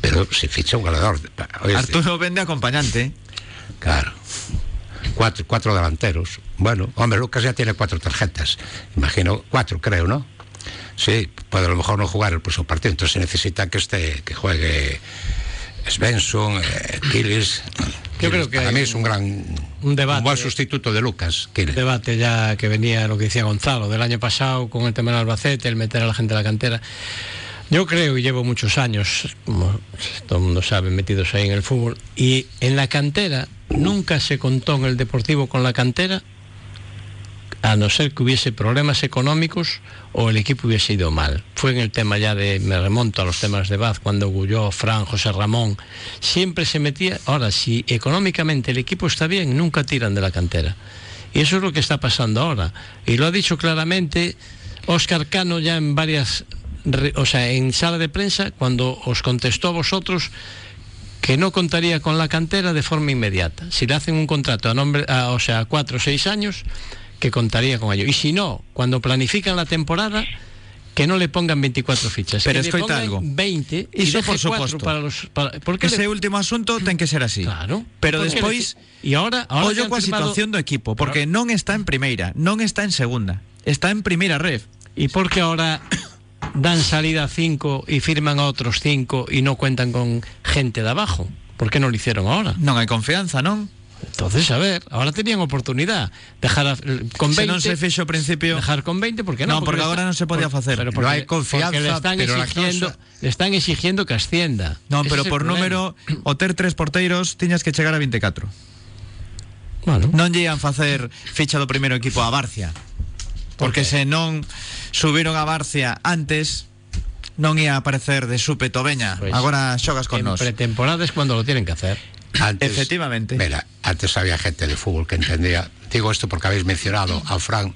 Pero se ficha un goleador. Oye, Arturo vende acompañante. ¿eh? Claro. Cuatro, cuatro delanteros. Bueno, hombre, Lucas ya tiene cuatro tarjetas. Imagino, cuatro creo, ¿no? Sí, puede a lo mejor no jugar el próximo partido. Entonces se necesita que este, que juegue Svensson, eh. Yo creo que para mí es un gran un debate. buen sustituto de Lucas. Kilis. debate ya que venía lo que decía Gonzalo del año pasado con el tema del Albacete, el meter a la gente a la cantera. Yo creo y llevo muchos años, como todo el mundo sabe, metidos ahí en el fútbol, y en la cantera nunca se contó en el Deportivo con la cantera, a no ser que hubiese problemas económicos o el equipo hubiese ido mal. Fue en el tema ya de, me remonto a los temas de Baz, cuando Gulló, Fran, José Ramón, siempre se metía, ahora si económicamente el equipo está bien, nunca tiran de la cantera. Y eso es lo que está pasando ahora. Y lo ha dicho claramente Óscar Cano ya en varias, o sea, en sala de prensa, cuando os contestó a vosotros que no contaría con la cantera de forma inmediata. Si le hacen un contrato a nombre, a- o sea, a cuatro o seis años, que contaría con ello. Y si no, cuando planifican la temporada, que no le pongan 24 fichas. Pero que escoita algo. 20 y Iso por suposto. para los para, porque Ese le- último asunto ten que ser así. Claro. Pero Porque despois le- y ahora, ahora ollo coa firmado- situación do equipo, porque non está en primeira, non está en segunda, está en primeira ref. ¿Y por qué ahora dan salida a cinco y firman a otros cinco y no cuentan con gente de abajo? ¿Por qué no lo hicieron ahora? Non hai confianza, non? Entonces, a ver, ahora tenían oportunidad. Dejar a- con 20. Se non se fixo principio. Dejar con 20, porque no? Porque le agora non se podía facer. pero No porque- hai confianza, porque le están pero la exigiendo, causa- le están exigiendo que ascienda. Non, pero por problema. número, o ter tres porteiros, tiñas que chegar a 24. Bueno. Non lle ian facer ficha do primeiro equipo a Barcia. Porque se non subiron a Barcia antes, non ia aparecer de súpeto, veña, Pues, agora xogas con en nós. pretemporada es cuando lo tienen que hacer. Antes, Efectivamente. Mira, antes había gente de fútbol que entendía. Digo esto porque habéis mencionado a Fran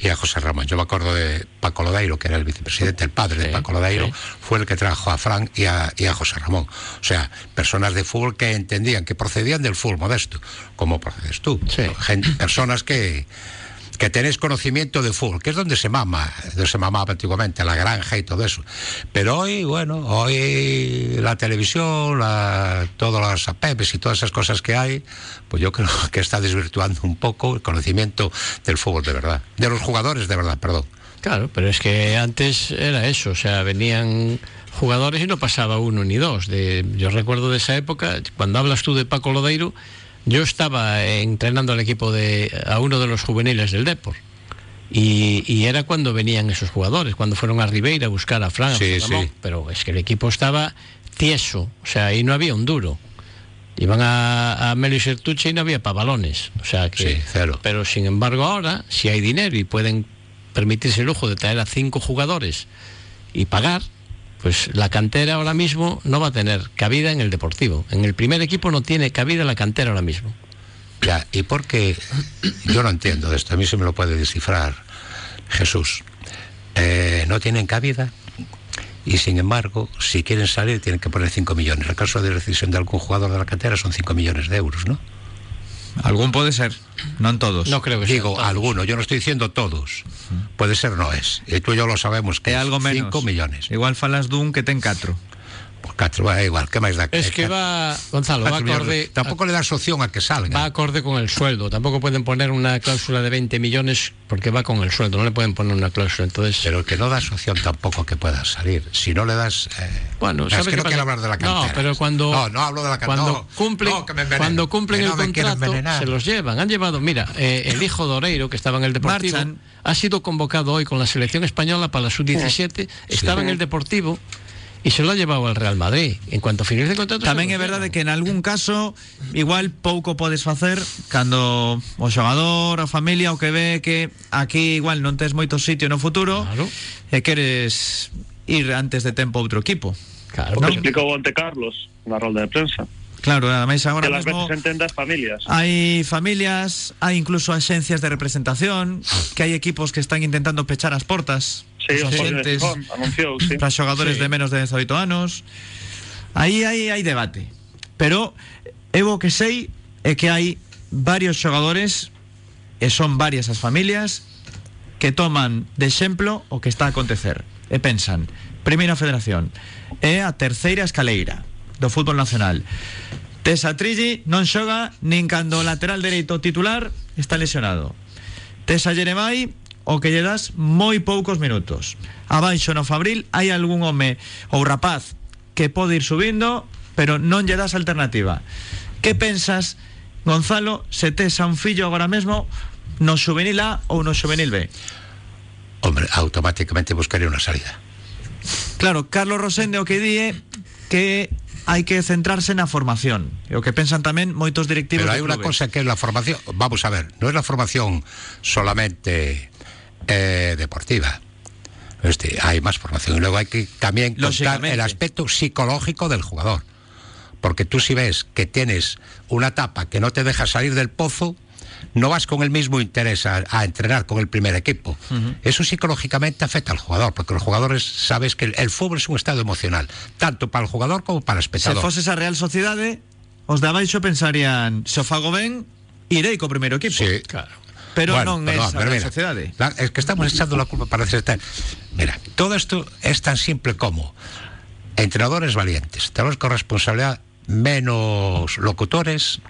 y a José Ramón. Yo me acuerdo de Paco Lodeiro, que era el vicepresidente, el padre de Paco Lodeiro, sí. fue el que trajo a Fran y a, y a José Ramón. O sea, personas de fútbol que entendían, que procedían del fútbol modesto, como procedes tú. Sí. Gente- personas que que tenéis conocimiento de fútbol, que es donde se mama, donde se mamaba antiguamente, la granja y todo eso. Pero hoy, bueno, hoy la televisión, todas las APPs y todas esas cosas que hay, pues yo creo que está desvirtuando un poco el conocimiento del fútbol de verdad, de los jugadores de verdad, perdón. Claro, pero es que antes era eso, o sea, venían jugadores y no pasaba uno ni dos. Yo recuerdo de esa época, cuando hablas tú de Paco Lodeiro, yo estaba entrenando al equipo de a uno de los juveniles del Depor. Y, y era cuando venían esos jugadores, cuando fueron a Ribeira a buscar a Fran, Sí, pero es que el equipo estaba tieso, o sea, ahí no había un duro. Iban a, a Melo y Sertuche y no había pavalones, o sea que... Sí, cero. Pero sin embargo ahora, si hay dinero y pueden permitirse el lujo de traer a cinco jugadores y pagar, pues la cantera ahora mismo no va a tener cabida en el deportivo. En el primer equipo no tiene cabida la cantera ahora mismo. Ya, y porque yo no entiendo esto, a mí se me lo puede descifrar Jesús. Eh, no tienen cabida y sin embargo, si quieren salir tienen que poner 5 millones. El caso de decisión de algún jugador de la cantera son 5 millones de euros, ¿no? Algún pode ser, non todos. No creo que Digo, alguno, yo no estoy diciendo todos. Puede ser, no es. Y tú y yo lo sabemos que É algo menos. 5 millones. Igual falas dun que ten 4. Por catro, va igual, ¿qué más da? Es que va, Gonzalo, va millones. acorde, Tampoco le das opción a que salga. va acorde con el sueldo. Tampoco pueden poner una cláusula de 20 millones porque va con el sueldo. No le pueden poner una cláusula. Entonces, Pero que no das opción tampoco a que pueda salir. Si no le das. eh, Bueno, es ¿sabes que qué no quiero hablar de la cantera. No, pero cuando No, no hablo de la cantera. cuando cumplen, no, que cuando cumplen que el contrato se los llevan. Han llevado, mira, eh, el hijo de Oreiro que estaba en el Deportivo Marchan. ha sido convocado hoy con la selección española para la sub-17. Estaba en el Deportivo Y se lo ha llevado al Real Madrid. En cuanto finalice el contrato... Tamén é verdade que en algún caso igual pouco podes facer cando o xogador, a familia o que ve que aquí igual non tes moito sitio no futuro Claro. e queres ir antes de tempo a outro equipo. Claro, O no. que explicou Carlos na rolda de prensa. Claro, ademais agora que las mesmo veces entende as familias. hai familias, hai incluso axencias de representación, que hai equipos que están intentando pechar as portas Sí, anunciou, sí. para xogadores Sí. de menos de 18 anos. Aí hai hai debate. Pero eu o que sei é que hai varios xogadores e son varias as familias que toman de exemplo o que está a acontecer e pensan, Primeira Federación é a terceira escaleira do fútbol nacional Tesa Trilli non xoga nin cando o lateral dereito titular está lesionado Tesa Jeremai o que lle das moi poucos minutos abaixo no Fabril hai algún home ou rapaz que pode ir subindo pero non lle das alternativa que pensas Gonzalo se tes a un fillo agora mesmo no juvenil A ou no juvenil B Hombre, automáticamente buscaré una salida. Claro, Carlos Rosende o que di é que hai que centrarse na formación. E o que pensan tamén moitos directivos Pero una clubes. cosa que es la formación. Vamos a ver, no es la formación solamente eh, deportiva. Este, hay más formación. Y luego hay que también contar el aspecto psicológico del jugador. Porque tú si ves que tienes una etapa que no te deja salir del pozo, no vas con el mismo interés a, a entrenar con el primer equipo. Eso psicológicamente afecta al jugador, porque los jugadores sabes que el, el fútbol es un estado emocional, tanto para el jugador como para el espectador. foses a Real Sociedade, os de abaixo pensarían, se o fago ben, irei co primeiro equipo. Sí. Claro. Pero Bueno, non perdón, é a pero Real mira, Sociedade. la- es que estamos echando la culpa para hacer tal. Mira, todo esto es tan simple como entrenadores valientes, tenemos con responsabilidad menos locutores,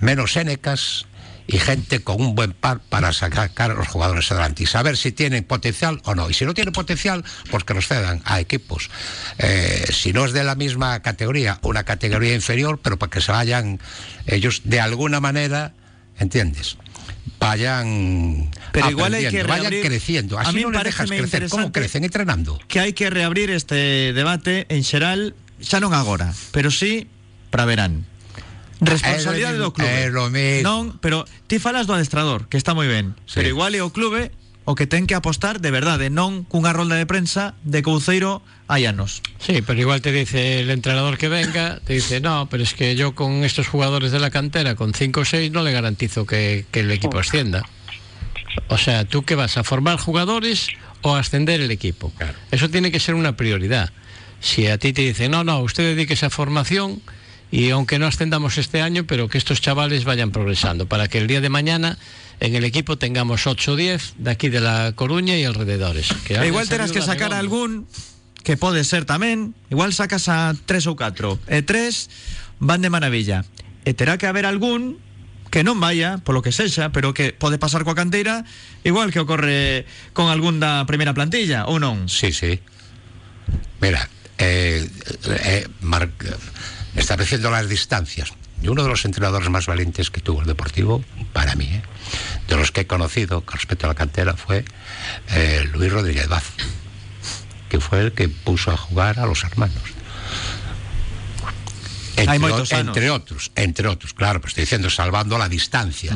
menos sénecas y gente con un buen par para sacar a los jugadores adelante y saber si tienen potencial o no. Y si no tienen potencial, pues que los cedan a equipos. Eh, si no es de la misma categoría, una categoría inferior, pero para que se vayan ellos de alguna manera, ¿entiendes? Vayan Pero igual hay que vayan creciendo. A Así mí no les dejas crecer. ¿Cómo crecen? Entrenando. Que hai que reabrir este debate en xeral, xa non agora, pero sí para verán. Responsabilidade É do clube. é lo mismo. Non, pero ti falas do adestrador, que está moi ben. Sí. Pero igual é o clube o que ten que apostar de verdade, non cunha rolda de prensa de Couceiro hai anos. Sí, pero igual te dice el entrenador que venga, te dice, no, pero es que yo con estos jugadores de la cantera, con 5 o 6, no le garantizo que, que el equipo ascienda. O sea, ¿tú qué vas? ¿A formar jugadores o a ascender el equipo? Claro. Eso tiene que ser una prioridad. Si a ti te dicen, no, no, usted dedíquese a formación y aunque no ascendamos este año, pero que estos chavales vayan progresando, para que el día de mañana en el equipo tengamos 8 o 10 de aquí de La Coruña y alrededores. Que E igual terás que sacar algún que pode ser tamén, igual sacas a tres ou catro, e tres van de maravilla. E terá que haber algún que non vaya, polo que sexa, pero que pode pasar coa canteira, igual que ocorre con algún da primeira plantilla, ou non? Sí, sí. Mira, eh, eh, mar- estableciendo las distancias. Y uno de los entrenadores más valientes que tuvo el Deportivo, para mí, ¿eh? de los que he conocido con respecto a la cantera, fue eh, Luis Rodríguez Vaz, que fue el que puso a jugar a los hermanos. Hai Entre, moitos o- anos. entre otros, entre otros, claro, pues estoy diciendo salvando la distancia,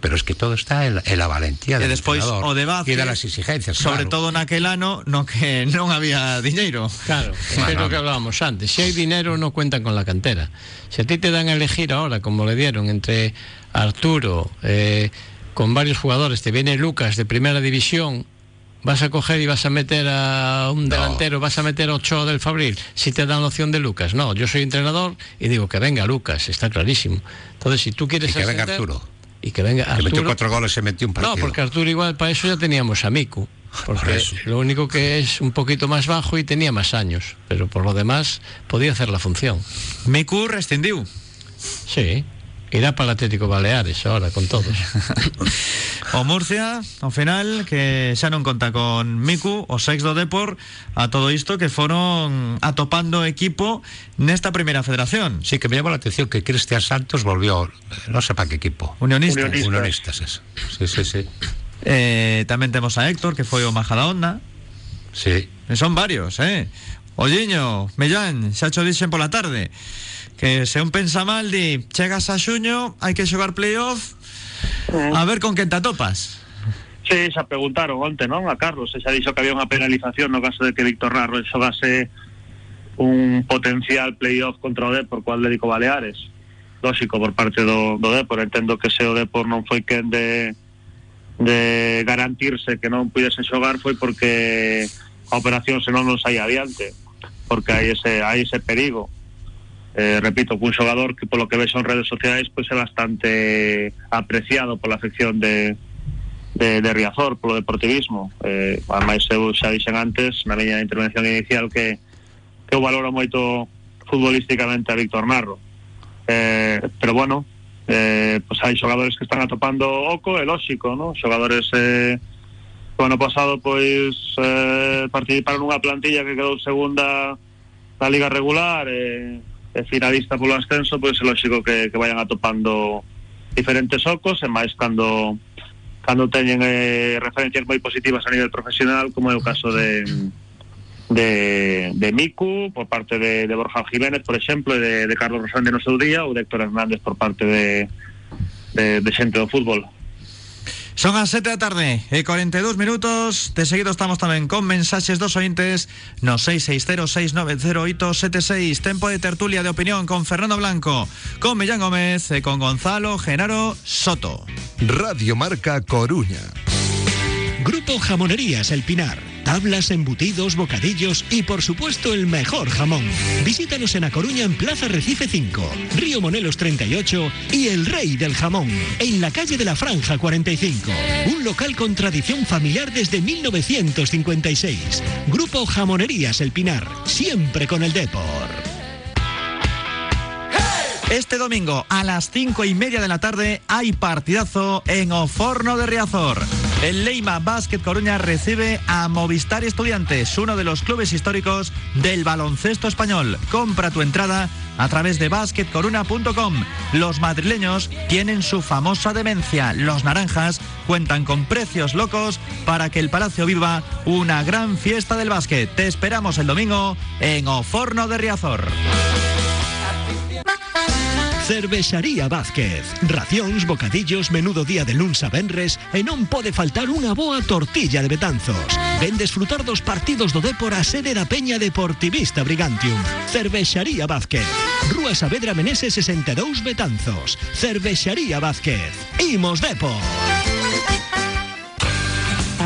pero es que todo está en, la- en la valentía E del despois entrenador o debate y de las exigencias. Sobre claro. todo naquel ano no que non había diñeiro. Claro, es lo que hablábamos antes. Si hay dinero, no cuentan con la cantera. Si a ti te dan a elegir ahora, como le dieron, entre Arturo, eh, con varios jugadores, te viene Lucas de primera división, vas a coger y vas a meter a un No. delantero, vas a meter a Ochoa del Fabril, si te dan la opción de Lucas. No, yo soy entrenador y digo que venga Lucas, está clarísimo. Entonces, si tú quieres Y que venga Arturo. Y que venga Que metió Arturo. cuatro goles y metió un partido. No, porque Arturo igual para eso ya teníamos a Miku. Por Porque lo único que es un poquito más bajo y tenía más años. Pero por lo demás podía hacer la función. Miku rescindiu. Sí. Irá para el Atlético Baleares ahora con todos. O Murcia, ao final, que xa non conta con Miku, o sex do Depor, a todo isto que foron atopando equipo nesta primeira federación. Sí, que me llamó la atención que Cristian Santos volvió, eh, no sé para qué equipo. Unionistas. Unionistas. Unionistas, eso. Sí, sí, sí. Eh, tamén temos a Héctor, que foi o Majadahonda. Sí. E son varios, eh? Olliño, Millán, xa cho dixen pola tarde que se un pensa mal di chegas a xuño, hai que xogar playoff a ver con quen te atopas Sí, xa preguntaron onte, non? A Carlos, e xa dixo que había unha penalización no caso de que Víctor Narro xogase un potencial playoff contra o Depor cual dedico Baleares. Lóxico por parte do, do Depor, entendo que se o Depor non foi quen de de garantirse que non pudese xogar foi porque a operación senón non saía adiante porque hai ese, hai ese perigo eh, repito, que un xogador que polo que vexo en redes sociais pois é bastante apreciado pola afección de, de, de Riazor, polo deportivismo eh, ademais eu xa dixen antes na miña intervención inicial que, que eu valoro moito futbolísticamente a Víctor Narro eh, pero bueno eh, pues hai xogadores que están atopando oco, é lóxico, ¿no? Xogadores eh, ano pasado pois eh, participaron nunha plantilla que quedou segunda na liga regular eh, finalista polo ascenso, pois é lóxico que, que vayan atopando diferentes ocos e máis cando cando eh, referencias moi positivas a nivel profesional, como é o caso de de, Miku por parte de, de Borja Jiménez, por exemplo, e de, Carlos Rosande no seu día ou de Héctor Hernández por parte de, de, de fútbol. Son as 7 da tarde e 42 minutos. De seguido estamos tamén con mensaxes dos ointes No 660690876 Tempo de tertulia de opinión con Fernando Blanco Con Millán Gómez e con Gonzalo Genaro Soto. Radio Marca Coruña. Grupo Jamonerías El Pinar. Tablas, embutidos, bocadillos y por supuesto el mejor jamón. Visítanos en A Coruña en Plaza Recife 5, Río Monelos 38 y El Rey del Jamón, en la calle de la Franja 45. Un local con tradición familiar desde 1956. Grupo Jamonerías El Pinar, siempre con el Depor. Este domingo a las 5 y media de la tarde hay partidazo en Oforno de Riazor. El Leima Basket Coruña recibe a Movistar Estudiantes, uno de los clubes históricos del baloncesto español. Compra tu entrada a través de basketcoruna.com. Los madrileños tienen su famosa demencia. Los naranjas cuentan con precios locos para que el Palacio viva una gran fiesta del básquet. Te esperamos el domingo en Oforno de Riazor. Cervexaría Vázquez. Racións, bocadillos, menudo día de luns a venres e non pode faltar unha boa tortilla de Betanzos. Ven desfrutar dos partidos do Depor a sede da Peña Deportivista Brigantium. Cervexaría Vázquez. Rúa Saavedra Menese 62 Betanzos. Cervexaría Vázquez. Imos Depor.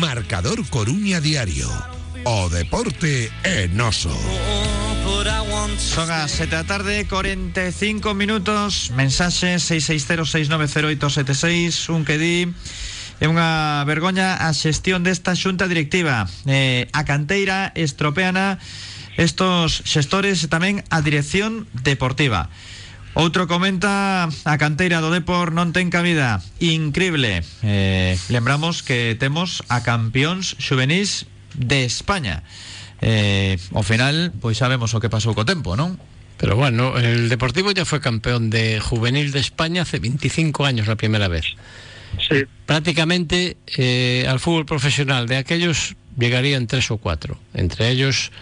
Marcador Coruña Diario. O deporte en oso. Son as 7 da tarde, 45 minutos. Mensaxe 660-690-876 Un que di É unha vergoña a xestión desta xunta directiva. Eh, A canteira estropeana Estos xestores e tamén a dirección deportiva Outro comenta a canteira do Depor non ten cabida Increíble eh, Lembramos que temos a campeóns xuvenís de España eh, Ao final, pois sabemos o que pasou co tempo, non? Pero bueno, el Deportivo ya fue campeón de juvenil de España hace 25 años la primera vez. Sí. Prácticamente eh, al fútbol profesional de aquellos llegarían tres o cuatro. Entre ellos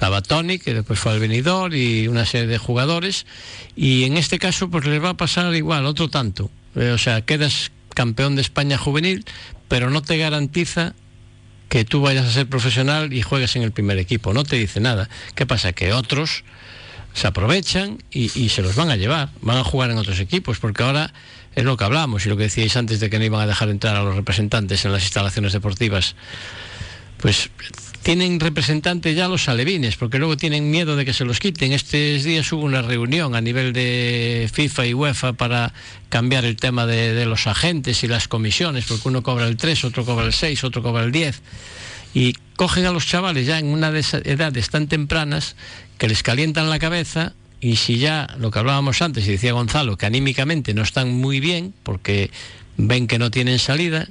estaba Tony, que después fue al venidor, y una serie de jugadores. Y en este caso, pues les va a pasar igual, otro tanto. Eh, o sea, quedas campeón de España juvenil, pero no te garantiza que tú vayas a ser profesional y juegues en el primer equipo. No te dice nada. ¿Qué pasa? Que otros se aprovechan y, y se los van a llevar, van a jugar en otros equipos, porque ahora es lo que hablamos y lo que decíais antes de que no iban a dejar entrar a los representantes en las instalaciones deportivas. Pues tienen representantes ya los alevines, porque luego tienen miedo de que se los quiten. Estos días hubo una reunión a nivel de FIFA y UEFA para cambiar el tema de, los agentes y las comisiones, porque uno cobra el 3, otro cobra el 6, otro cobra el 10. Y cogen a los chavales ya en una de esas edades tan tempranas que les calientan la cabeza y si ya lo que hablábamos antes y decía Gonzalo, que anímicamente no están muy bien porque ven que no tienen salida,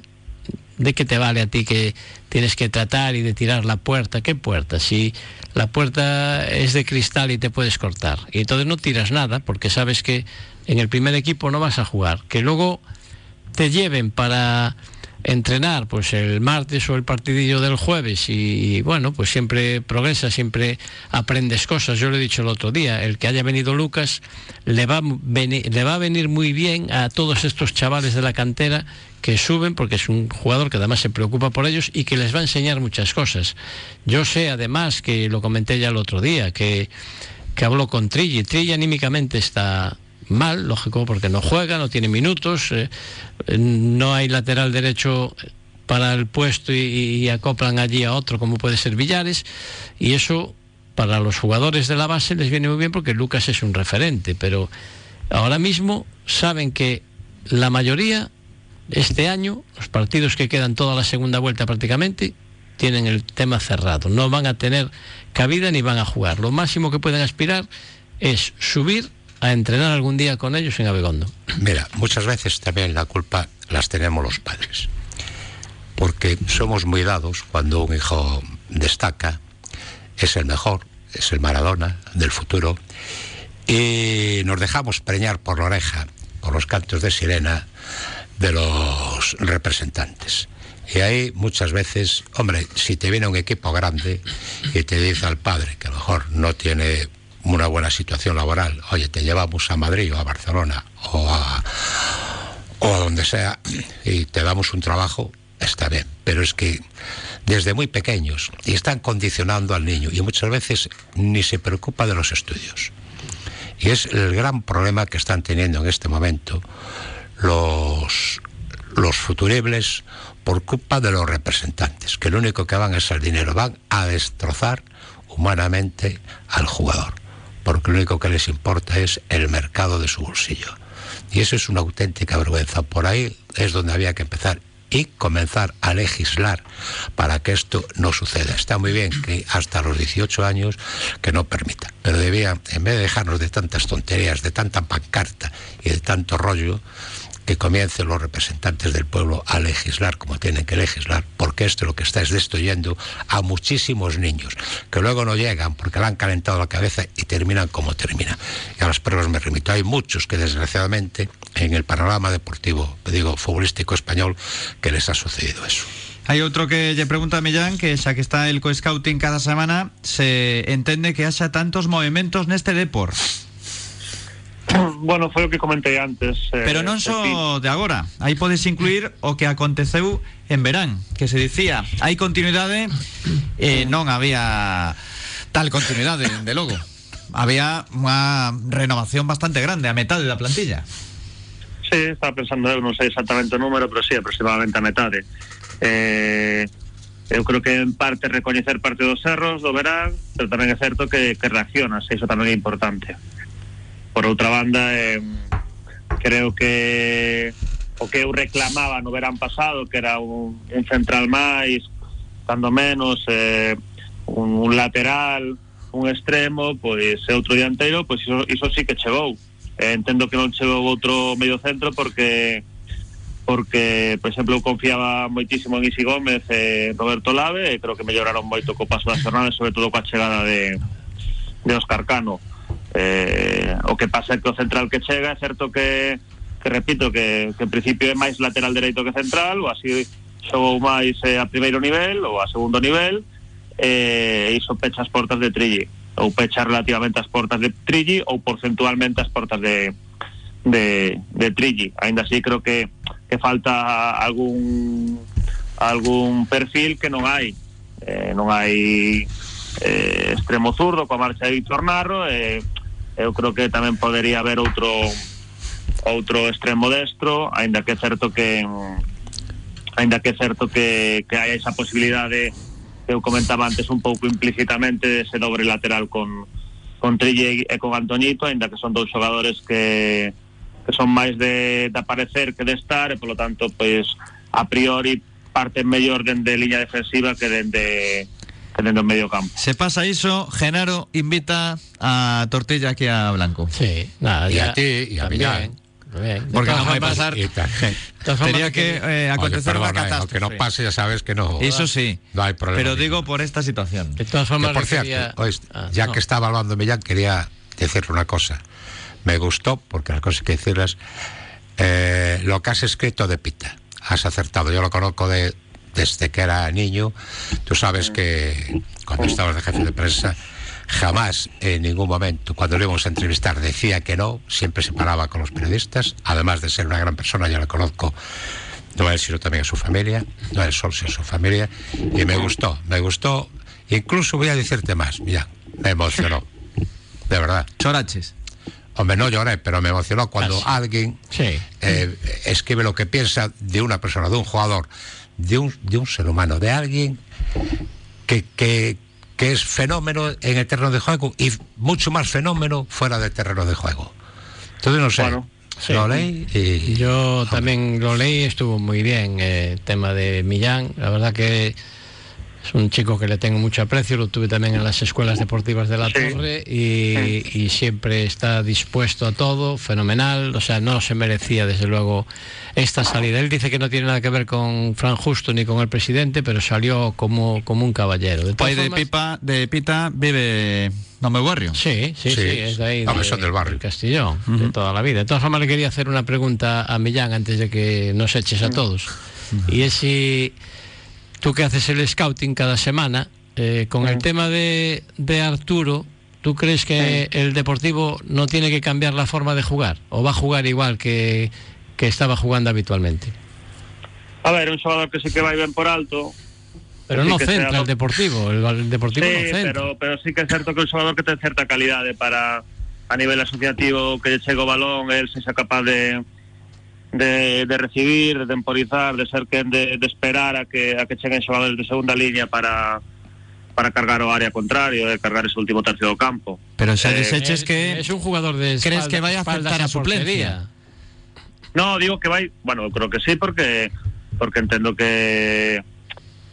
¿de qué te vale a ti que tienes que tratar y de tirar la puerta? ¿Qué puerta? Si la puerta es de cristal y te puedes cortar. Y entonces no tiras nada porque sabes que en el primer equipo no vas a jugar. Que luego te lleven para entrenar pues el martes o el partidillo del jueves y, bueno pues siempre progresa siempre aprendes cosas. Yo lo he dicho el otro día el que haya venido Lucas le va, le va a venir muy bien a todos estos chavales de la cantera que suben porque es un jugador que además se preocupa por ellos y que les va a enseñar muchas cosas. Yo sé además que lo comenté ya el otro día que, que habló con Trilli Trilli anímicamente está mal, lógico, porque no juega, no tiene minutos, eh, no hay lateral derecho para el puesto y, y, acoplan allí a otro como puede ser Villares, y eso para los jugadores de la base les viene muy bien porque Lucas es un referente, pero ahora mismo saben que la mayoría, este año, los partidos que quedan toda la segunda vuelta prácticamente, tienen el tema cerrado, no van a tener cabida ni van a jugar. Lo máximo que pueden aspirar es subir a entrenar algún día con ellos en Abegondo? Mira, muchas veces también la culpa las tenemos los padres, porque somos muy dados cuando un hijo destaca, es el mejor, es el Maradona del futuro, y nos dejamos preñar por la oreja, por los cantos de sirena de los representantes. Y ahí muchas veces, hombre, si te viene un equipo grande y te dice al padre que a lo mejor no tiene una buena situación laboral, oye, te llevamos a Madrid o a Barcelona o a, donde sea y te damos un trabajo, está bien. Pero es que desde muy pequeños y están condicionando al niño y muchas veces ni se preocupa de los estudios. Y es el gran problema que están teniendo en este momento los, los futuribles por culpa de los representantes, que lo único que van es el dinero, van a destrozar humanamente al jugador porque lo único que les importa es el mercado de su bolsillo. Y eso es una auténtica vergüenza. Por ahí es donde había que empezar y comenzar a legislar para que esto no suceda. Está muy bien que hasta los 18 años que no permita, pero debía, en vez de dejarnos de tantas tonterías, de tanta pancarta y de tanto rollo, que comiencen los representantes del pueblo a legislar como tienen que legislar, porque esto lo que está es destruyendo a muchísimos niños, que luego no llegan porque le han calentado la cabeza y terminan como terminan. Y a las pruebas me remito. Hay muchos que desgraciadamente en el panorama deportivo, digo, futbolístico español, que les ha sucedido eso. Hai outro que lle pregunta a Millán que xa que está el co-scouting cada semana se entende que haxa tantos movimentos neste depor. Bueno, foi o que comentei antes. Eh, Pero non só de agora. Aí podes incluir o que aconteceu en verán, que se dicía, hai continuidade e eh, non había tal continuidade, de logo. Había unha renovación bastante grande, a metade da plantilla. Sí, estaba pensando, eu non sei exactamente o número, pero sí, aproximadamente a metade. Eh, eu creo que en parte recoñecer parte dos erros do verán, pero tamén é certo que, que reaccionas, e iso tamén é importante por outra banda eh, creo que o que eu reclamaba no verán pasado que era un, central máis cando menos eh, un, lateral un extremo pois e outro dianteiro pois iso, sí que chegou. Eh, entendo que non chegou outro medio centro porque porque, por exemplo, eu confiaba moitísimo en Isi Gómez e Roberto Lave e creo que melloraron moito co paso das jornadas, sobre todo coa chegada de, de Oscar Cano Eh, o que pasa é que o central que chega, é certo que, que repito, que, que en principio é máis lateral dereito que central, ou así xogou máis eh, a primeiro nivel ou a segundo nivel, eh, iso pecha as portas de Trilli, ou pecha relativamente as portas de Trilli ou porcentualmente as portas de, de, de Trilli. Ainda así creo que, que falta algún algún perfil que non hai eh, non hai eh, extremo zurdo coa marcha de Víctor Narro e eh, eu creo que tamén podería haber outro outro extremo destro aínda que é certo que aínda que é certo que, que hai esa posibilidade que eu comentaba antes un pouco implícitamente de ese dobre lateral con, con Trille e con Antoñito, aínda que son dous xogadores que, que son máis de, de aparecer que de estar e polo tanto, pois, a priori parten mellor dende liña defensiva que dende que medio campo. Se pasa iso, Genaro invita a Tortilla aquí a Blanco. Sí, nada, Y ya, a ti, y a. De Porque vai formas, pasar. Tenía que eh, acontecer perdona, eh, catástrofe. aunque no pase, ya sabes que no. Eso sí. No hay problema. Pero digo por esta situación. De todas Que, formas, por cierto, oíste, Ah, ya no. que estaba hablando Millán, quería decirle una cosa. Me gustó, porque las cosas que decirlas, eh, lo que has escrito de Pita. Has acertado. Yo lo conozco de, desde que era niño. Tú sabes que cuando estabas de jefe de prensa, jamás en ningún momento, cuando le íbamos a entrevistar, decía que no. Siempre se paraba con los periodistas. Además de ser una gran persona, yo la conozco no a él, sino también a su familia, no a él solo, sino a su familia, y me gustó, me gustó, incluso voy a decirte más, mira, me emocionó, de verdad. Choraches. Hombre, no lloré, pero me emocionó cuando Ah, alguien Sí. eh, escribe lo que piensa de una persona, de un jugador, de un, de un ser humano, de alguien que, que, que es fenómeno en el terreno de juego y mucho más fenómeno fuera del terreno de juego. Entonces, no sé, Bueno, sí. lo leí y... Yo también lo leí, estuvo muy bien eh, el tema de Millán. La verdad que es un chico que le tengo mucho aprecio, lo tuve también en las escuelas deportivas de la Sí. Torre y, y siempre está dispuesto a todo, fenomenal. O sea, no se merecía desde luego esta salida. Él dice que no tiene nada que ver con Fran Justo ni con el presidente, pero salió como, como un caballero. De de Pipa, de Pita vive no meu barrio. Sí, sí, sí, Sí, es de ahí. de- son del barrio. Castellón, de toda la vida. De todas formas, le quería hacer una pregunta a Millán antes de que nos eches a todos. Y es si tú que haces el scouting cada semana, eh, con el tema de, de Arturo, ¿tú crees que el Deportivo no tiene que cambiar la forma de jugar? ¿O va a jugar igual que, que estaba jugando habitualmente? A ver, un xogador que sí que vai ben por alto, Pero no sea centra lo- el Deportivo, el, el Deportivo no Sí, centra. pero, pero sí que é certo que un xogador que ten certa calidade para a nivel asociativo que lle chega o balón, el se xa capaz de de, de recibir, de temporizar, de ser quen de, de esperar a que a que cheguen xogadores de segunda línea para para cargar o área contrario, de cargar ese último tercio do campo. Pero xa Eh, les eches Es- que es un jugador de ¿Crees que vaya a aceptar a suplencia? No, digo que vai, bueno, creo que sí porque porque entendo que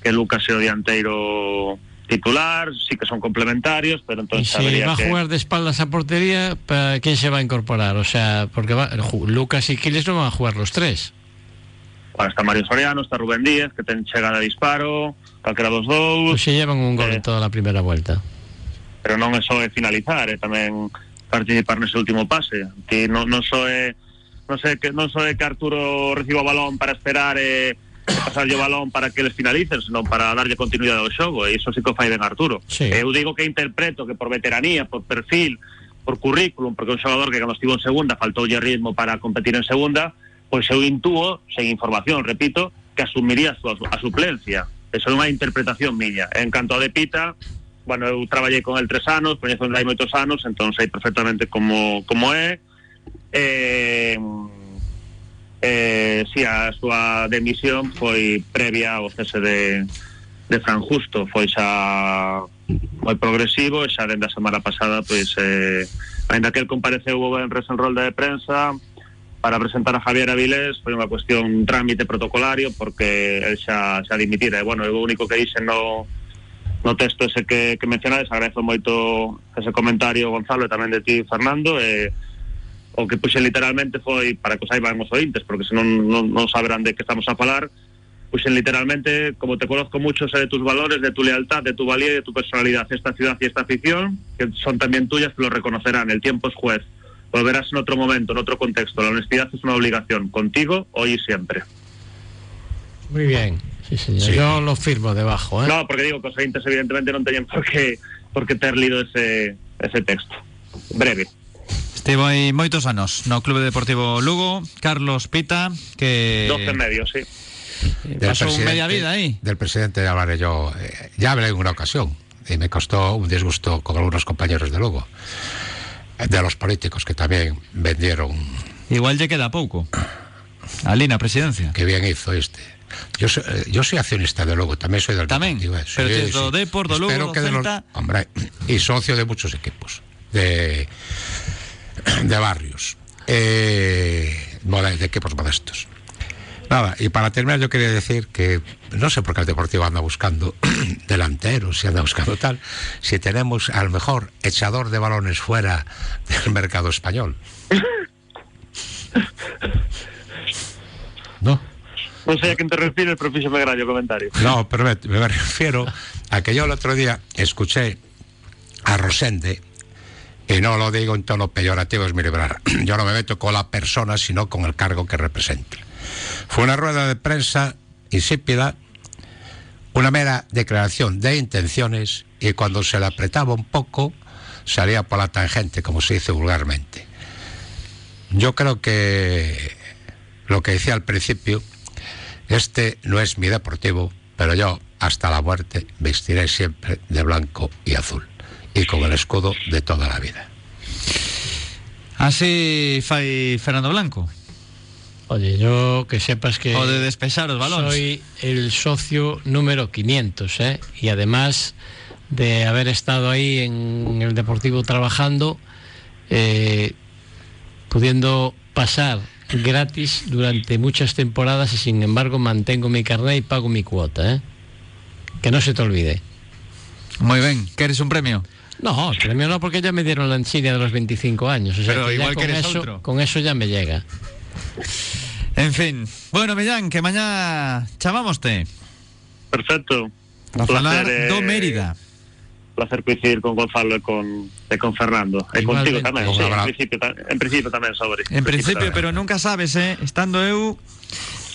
que Lucas é o dianteiro titular, sí que son complementarios, pero Y entonces si va a que jugar de espaldas a portería, ¿para quién se va a incorporar? O sea, porque va- Lucas y Quiles no van a jugar los tres. Bueno, está Mario Soriano, está Rubén Díaz, que ten chegada de disparo, calquera dos dous, Pues se llevan un gol Eh. en toda la primera vuelta. pero non é só é finalizar, é tamén participar nese último pase. Ti non, non só é non sei que non só é que Arturo reciba o balón para esperar e pasarlle o balón para que eles finalicen, senón para darlle continuidade ao xogo, e iso sí que fai ben Arturo. Sí. Eu digo que interpreto que por veteranía, por perfil, por currículum, porque un xogador que cando estivo en segunda faltoulle ritmo para competir en segunda, pois eu intúo, sen información, repito, que asumiría a, súa, a suplencia. Eso é unha interpretación miña. En canto a de Pita, bueno, eu traballei con el tres anos, coñezo hai moitos anos, entón sei perfectamente como, como é. Eh, eh, si a súa demisión foi previa ao cese de, de Fran Justo, foi xa moi progresivo e xa dende a semana pasada, pois, eh, ainda que el compareceu en en rolda de prensa para presentar a Javier Avilés foi unha cuestión trámite protocolario porque el xa, xa dimitira. E bueno, eu o único que dixen no, no texto ese que, que mencionades agradezo moito ese comentario Gonzalo e tamén de ti Fernando e o que puxe literalmente foi para que o saiban os ointes porque senón non, non saberán de que estamos a falar pues literalmente, como te conozco mucho, sé de tus valores, de tu lealtad, de tu valía y de tu personalidad. Esta ciudad y esta afición, que son también tuyas, te lo reconocerán. El tiempo es juez. Volverás en otro momento, en otro contexto. La honestidad es una obligación, contigo, hoy y siempre. Muy bien. Sí, señor. Yo lo firmo debajo, ¿eh? No, porque digo que os oyentes evidentemente non teñen por que, por que ter lido ese, ese texto. Breve. Estivo aí moitos anos no Clube Deportivo Lugo, Carlos Pita, que 12 medios, sí. pasó media vida ahí. Del presidente hablaré yo. eh, ya hablé en una ocasión y me costó un disgusto con algunos compañeros de Lugo. eh, De los políticos que también vendieron. Igual lle queda pouco. Ali na presidencia. Que bien hizo este. Yo soy, eh, yo soy accionista de Lugo, también soy del eh, pero do sí. Depor, Lugo, Espero do que de los- hombre, y socio de muchos equipos, de, de barrios, eh, de equipos modestos. Nada, y para terminar yo quería decir que no sé por qué el Deportivo anda buscando delanteros, si anda buscando tal, si tenemos al mejor echador de balones fuera del mercado español. ¿No? Non sei a quen te refires, pero fíxome graño o comentario. No, pero me, me refiero a que yo el otro día escuché a Rosende, y no lo digo en tono peyorativo, es mi librar. Yo no me meto con la persona, sino con el cargo que representa. Fue una rueda de prensa insípida, una mera declaración de intenciones, y cuando se le apretaba un poco, salía por la tangente, como se dice vulgarmente. Yo creo que lo que decía al principio, este no es mi deportivo, pero yo hasta la muerte vestiré siempre de blanco y azul y con el escudo de toda la vida. Así fai Fernando Blanco. Oye, yo que sepas que... O de despexar os balóns. Soy el socio número 500, ¿eh? Y además de haber estado ahí en el Deportivo trabajando, eh, pudiendo pasar gratis durante muchas temporadas y sin embargo mantengo mi carnet y pago mi cuota, ¿eh? Que no se te olvide. Muy bien, ¿quieres un premio? No, el premio no, porque ya me dieron la insignia de los 25 años. O sea Pero que ya igual con quieres eso, otro. Con eso ya me llega. En fin. Bueno, Millán, que mañá chamámoste. Perfecto. Un placer, do eh, Mérida. placer coincidir con Gonzalo e con, con Fernando. E Igualmente. contigo tamén, Un sí, en principio, en principio tamén, sobre. En principio, pero nunca sabes, eh? Estando eu,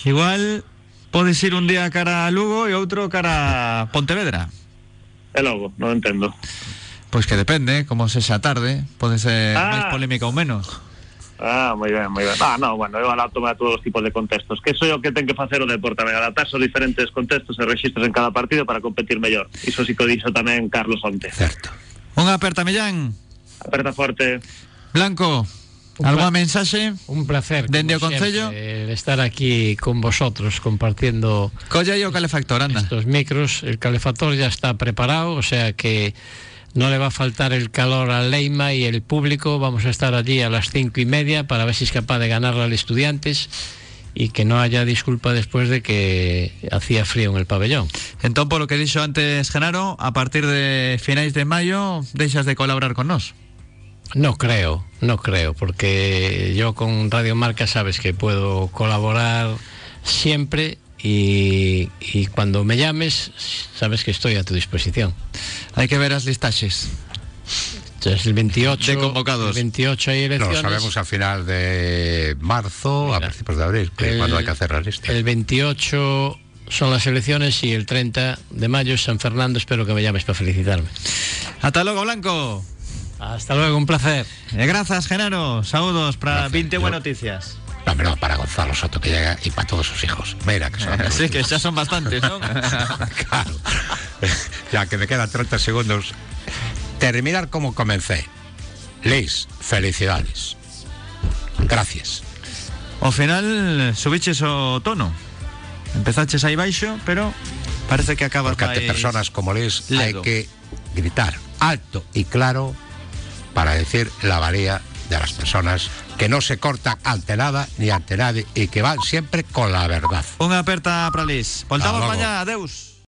igual podes ir un día cara a Lugo e outro cara a Pontevedra. E logo, non entendo. Pois que depende, como se xa tarde, pode ser Ah. máis polémica ou menos. Ah, moi ben, moi ben. Ah, no, bueno, eu adapto a todos os tipos de contextos. Que soy o que ten que facer o deporte tamén, adaptarse aos diferentes contextos e registros en cada partido para competir mellor. Iso sí que o dixo tamén Carlos Onte. Certo. Unha aperta, Millán. Aperta forte. Blanco, algunha mensaxe? Un placer. Dende o como Concello? siempre, estar aquí con vosotros compartiendo Colla aí o calefactor, anda. estos micros. El calefactor ya está preparado, o sea que no le va a faltar el calor a Leima y el público. Vamos a estar allí a las cinco y media para ver si es capaz de ganarle al estudiantes y que no haya disculpa después de que hacía frío en el pabellón. Entón, polo que dixo antes Genaro, a partir de finais de maio deixas de colaborar con nós. No creo, no creo, porque yo con Radio Marca sabes que puedo colaborar siempre y, y cuando me llames sabes que estoy a tu disposición. Hai que ver as listaxes. Entonces el 28 De convocados. el 28 hay Lo elecciones. sabemos a final de marzo, a principios de abril, El- cuando hay que hacer la lista. El 28 son las elecciones y el 30 de mayo es San Fernando. Espero que me llames para felicitarme. Ata logo, Blanco. Hasta luego, un placer. E grazas, Genaro. Saúdos para Gracias, 20 yo- buenas noticias. No, pero para Gonzalo Soto que llega y para todos sus hijos. Mira que son Sí, que xa son bastantes, claro. Ya que me quedan 30 segundos. Terminar como comencé. Liz, felicidades. Gracias. Ao final subiches o tono. Empezaches aí baixo, pero parece que acabas Porque ante personas como Liz hay ledo. que gritar alto y claro para decir la valía de las personas que no se cortan ante nada ni ante nadie y que van siempre con la verdad. Unha aperta para Lis. Voltamos mañá, adeus.